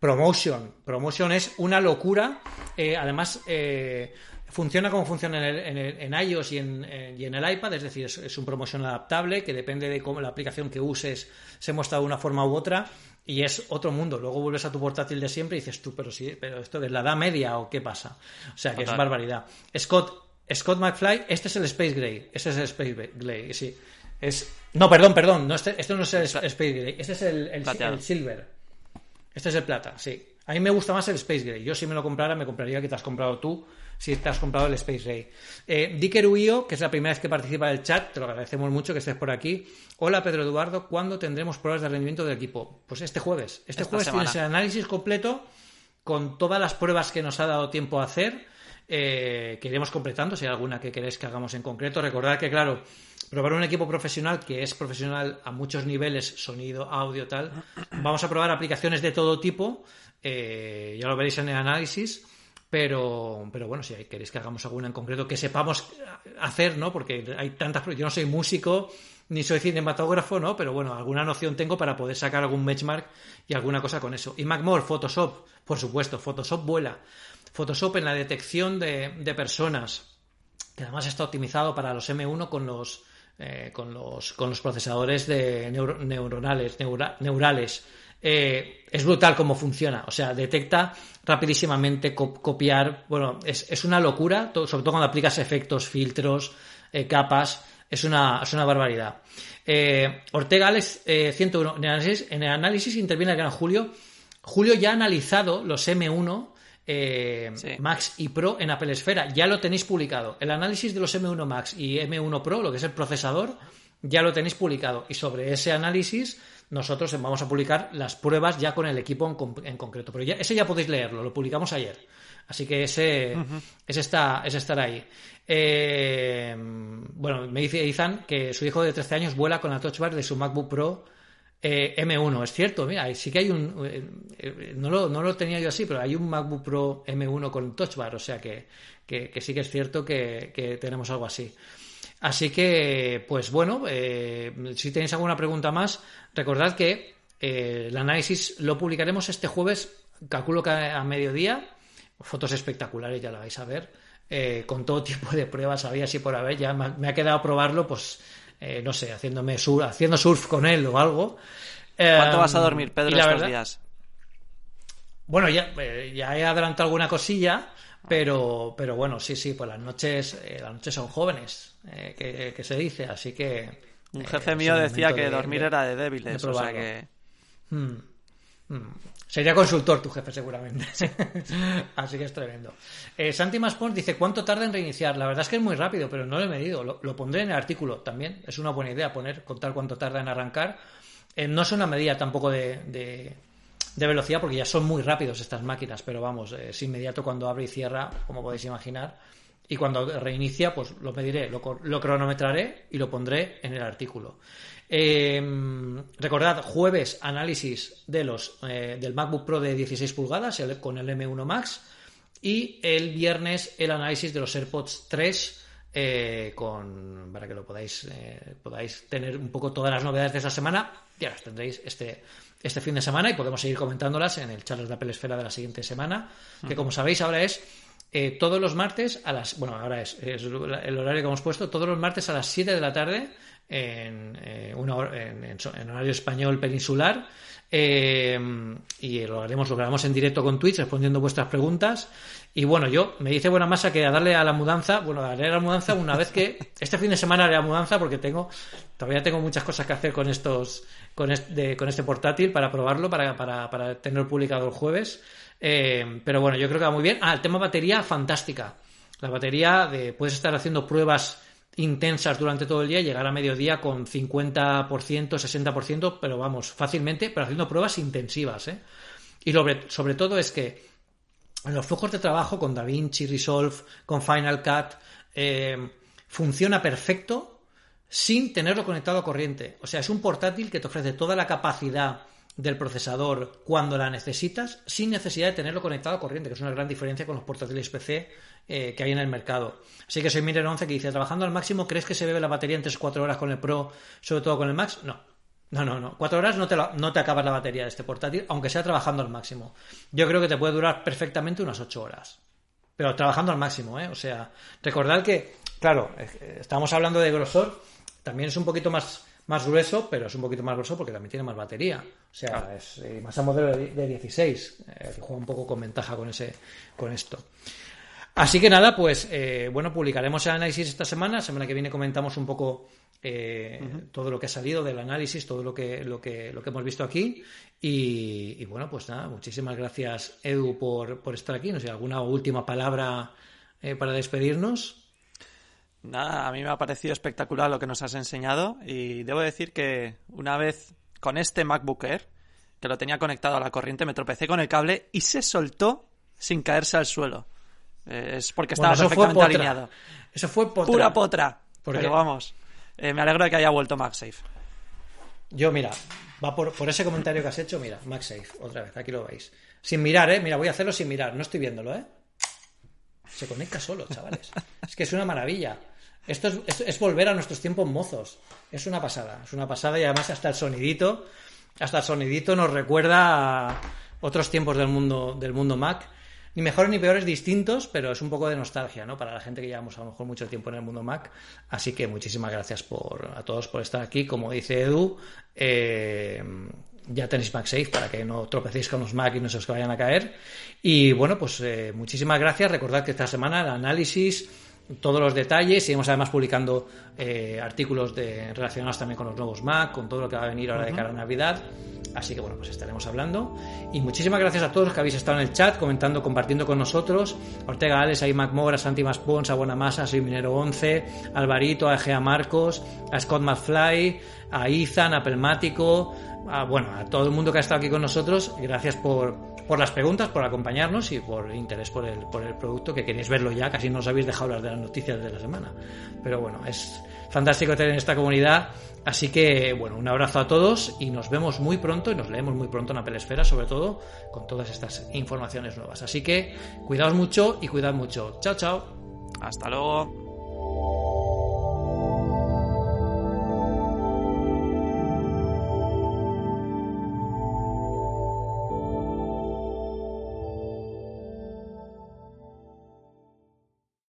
Promotion. Promotion es una locura. Eh, además, eh, funciona como funciona en, el- en el- en iOS y en, y en el iPad, es decir, es, es un promotion adaptable que depende de cómo la aplicación que uses se muestra de una forma u otra y es otro mundo. Luego vuelves a tu portátil de siempre y dices tú, pero sí, pero esto es la edad media o qué pasa. O sea, que Total. es barbaridad. Scott, Scott McFly, este es el Space Gray. Este es el Space Gray, sí. Es, no, perdón, perdón, no, este, este no es el Space Gray, este es el, el- el Silver. Este es el plata, sí. A mí me gusta más el Space Gray. Yo si me lo comprara, me compraría que te has comprado tú, si te has comprado el Space Gray. Eh, Dicker Uio, que es la primera vez que participa del chat, te lo agradecemos mucho que estés por aquí. Hola Pedro Eduardo, ¿cuándo tendremos pruebas de rendimiento del equipo? Pues este jueves. Este Esta jueves semana. tienes el análisis completo con todas las pruebas que nos ha dado tiempo a hacer, eh, que iremos completando, si hay alguna que queréis que hagamos en concreto. Recordad que, claro, probar un equipo profesional que es profesional a muchos niveles, sonido, audio, tal, vamos a probar aplicaciones de todo tipo, eh, ya lo veréis en el análisis. Pero, pero bueno, si queréis que hagamos alguna en concreto que sepamos hacer, ¿no? Porque hay tantas. Yo no soy músico ni soy cinematógrafo, ¿no? Pero bueno, alguna noción tengo para poder sacar algún benchmark y alguna cosa con eso. Y Macmore, Photoshop, por supuesto, Photoshop vuela. Photoshop en la detección de, de personas, que además está optimizado para los M1 con los, eh, con los, con los procesadores de neuro- neuronales, neura- neurales. Eh, es brutal cómo funciona. O sea, detecta rapidísimamente co- copiar. Bueno, es, es una locura, sobre todo cuando aplicas efectos, filtros, eh, capas. Es una, es una barbaridad. Eh, Ortega Alex eh, 101. En el, análisis, en el análisis interviene el gran Julio. Julio ya ha analizado los M1 eh, Sí. Max y Pro en Apple Esfera. Ya lo tenéis publicado. El análisis de los M1 Max y M1 Pro, lo que es el procesador, ya lo tenéis publicado. Y sobre ese análisis, nosotros vamos a publicar las pruebas ya con el equipo en, con- en concreto. Pero ya, ese ya podéis leerlo, lo publicamos ayer. Así que ese, ese, está, ese estará ahí. Eh, bueno, me dice Izan que su hijo de 13 años vuela con la Touch Bar de su MacBook Pro eh, M1, es cierto, mira, sí que hay un. eh, eh, no, lo, no lo tenía yo así, pero hay un MacBook Pro M1 con Touch Bar, o sea que, que, que sí que es cierto que, que tenemos algo así. Así que, pues bueno, eh, si tenéis alguna pregunta más, recordad que eh, el análisis lo publicaremos este jueves, calculo que a, a mediodía. Fotos espectaculares, ya la vais a ver, eh, con todo tipo de pruebas, había así por haber. Ya me ha, me ha quedado probarlo, pues, eh, no sé, haciéndome sur, haciendo surf con él o algo. ¿Cuánto vas a dormir, Pedro, estos verdad- días? bueno, ya, ya he adelantado alguna cosilla, pero, pero bueno, sí, sí, pues las noches, eh, las noches son jóvenes, eh, que, que se dice, así que. Un eh, jefe mío decía que de- dormir de- era de débiles, de o sea que... Mm, mm. Sería consultor tu jefe, seguramente. Así que es tremendo. Eh, Santi Maspons dice: ¿Cuánto tarda en reiniciar? La verdad es que es muy rápido, pero no lo he medido. Lo, lo pondré en el artículo también. Es una buena idea poner, contar cuánto tarda en arrancar. Eh, no es una medida tampoco de, de- de velocidad, porque ya son muy rápidos estas máquinas, pero vamos, eh, es inmediato cuando abre y cierra, como podéis imaginar. Y cuando reinicia, pues lo mediré, lo, cronometraré y lo pondré en el artículo. Eh, recordad, jueves análisis de los eh, del MacBook Pro de 16 pulgadas con el M1 Max y el viernes el análisis de los AirPods 3 eh, con, para que lo podáis, podáis tener un poco todas las novedades de esta semana. Ya las tendréis este, este fin de semana y podemos seguir comentándolas en el Charles de Apple Esfera de la siguiente semana, que como sabéis ahora es eh, todos los martes a las... Bueno, ahora es, es el horario que hemos puesto, todos los martes a las 7 de la tarde en, eh, una en, en horario español peninsular. eh, y lo haremos, lo grabamos en directo con Twitch respondiendo vuestras preguntas. Y bueno, yo me dice buena masa que a darle a la mudanza, bueno, darle a la mudanza una vez que este fin de semana haré la mudanza porque tengo, todavía tengo muchas cosas que hacer con estos, con este, con este portátil para probarlo, para, para, para tenerlo publicado el jueves. Eh, pero bueno, yo creo que va muy bien. Ah, el tema batería, fantástica. La batería, de, puedes estar haciendo pruebas intensas durante todo el día, llegar a mediodía con 50%, 60%, pero vamos, fácilmente, pero haciendo pruebas intensivas. ¿eh? Y sobre, sobre todo es que en los flujos de trabajo con DaVinci Resolve, con Final Cut, eh, funciona perfecto sin tenerlo conectado a corriente. O sea, es un portátil que te ofrece toda la capacidad del procesador cuando la necesitas, sin necesidad de tenerlo conectado a corriente, que es una gran diferencia con los portátiles PC eh, que hay en el mercado. Así que soy Miner 11 que dice, trabajando al máximo, ¿crees que se bebe la batería en 3-4 horas con el Pro, sobre todo con el Max? No. No, no, no. Cuatro horas no te, la- no te acabas la batería de este portátil, aunque sea trabajando al máximo. Yo creo que te puede durar perfectamente unas 8 horas. Pero trabajando al máximo, ¿eh? O sea, recordad que, claro, estamos hablando de grosor, también es un poquito más, más grueso, pero es un poquito más grueso porque también tiene más batería. O sea, es eh, más a modelo de, de 16, eh, que juega un poco con ventaja con, ese, con esto. Así que nada, pues eh, bueno, publicaremos el análisis esta semana. Semana que viene comentamos un poco eh, todo lo que ha salido del análisis, todo lo que, lo que, lo que hemos visto aquí. Y, y bueno, pues nada, muchísimas gracias, Edu, por, por estar aquí. No sé, alguna última palabra eh, para despedirnos. Nada, a mí me ha parecido espectacular lo que nos has enseñado y debo decir que una vez con este MacBook Air, que lo tenía conectado a la corriente, me tropecé con el cable y se soltó sin caerse al suelo. Eh, Es porque estaba Bueno, perfectamente alineado. Eso fue potra. Pura potra. ¿Por Pero qué? vamos, eh, me alegro de que haya vuelto MagSafe. Yo, mira, va por, ese comentario que has hecho, mira, MagSafe, otra vez, aquí lo veis. Sin mirar, ¿eh? Mira, voy a hacerlo sin mirar, no estoy viéndolo, ¿eh? Se conecta solo, chavales. Es que es una maravilla. Esto es, es- es volver a nuestros tiempos mozos. Es una pasada, es una pasada y además hasta el sonidito, hasta el sonidito nos recuerda a otros tiempos del mundo, del mundo Mac. Ni mejores ni peores, distintos, pero es un poco de nostalgia, ¿no? Para la gente que llevamos a lo mejor mucho tiempo en el mundo Mac. Así que muchísimas gracias por, a todos por estar aquí. Como dice Edu, eh, ya tenéis MagSafe para que no tropecéis con los Mac y no se os vayan a caer. Y bueno, pues eh, muchísimas gracias. Recordad que esta semana el análisis, todos los detalles, seguimos además publicando eh, artículos de, relacionados también con los nuevos Mac, con todo lo que va a venir ahora de cara a Navidad. Así que bueno, pues estaremos hablando. Y muchísimas gracias a todos los que habéis estado en el chat, comentando, compartiendo con nosotros. Ortega Alex, a Mac Mora, a Santi Maspons, a Buenamasa, Soy Minero 11, a Alvarito, a Egea Marcos, a Scott McFly, a Ethan, a Pelmático, a, bueno, a todo el mundo que ha estado aquí con nosotros. Gracias por, por las preguntas, por acompañarnos y por interés por el, por el producto, que queréis verlo ya, casi no os habéis dejado hablar de las noticias de la semana. Pero bueno, es fantástico tener esta comunidad. Así que, bueno, un abrazo a todos y nos vemos muy pronto y nos leemos muy pronto en Apple Esfera, sobre todo con todas estas informaciones nuevas. Así que cuidaos mucho y cuidad mucho. Chao, chao. Hasta luego.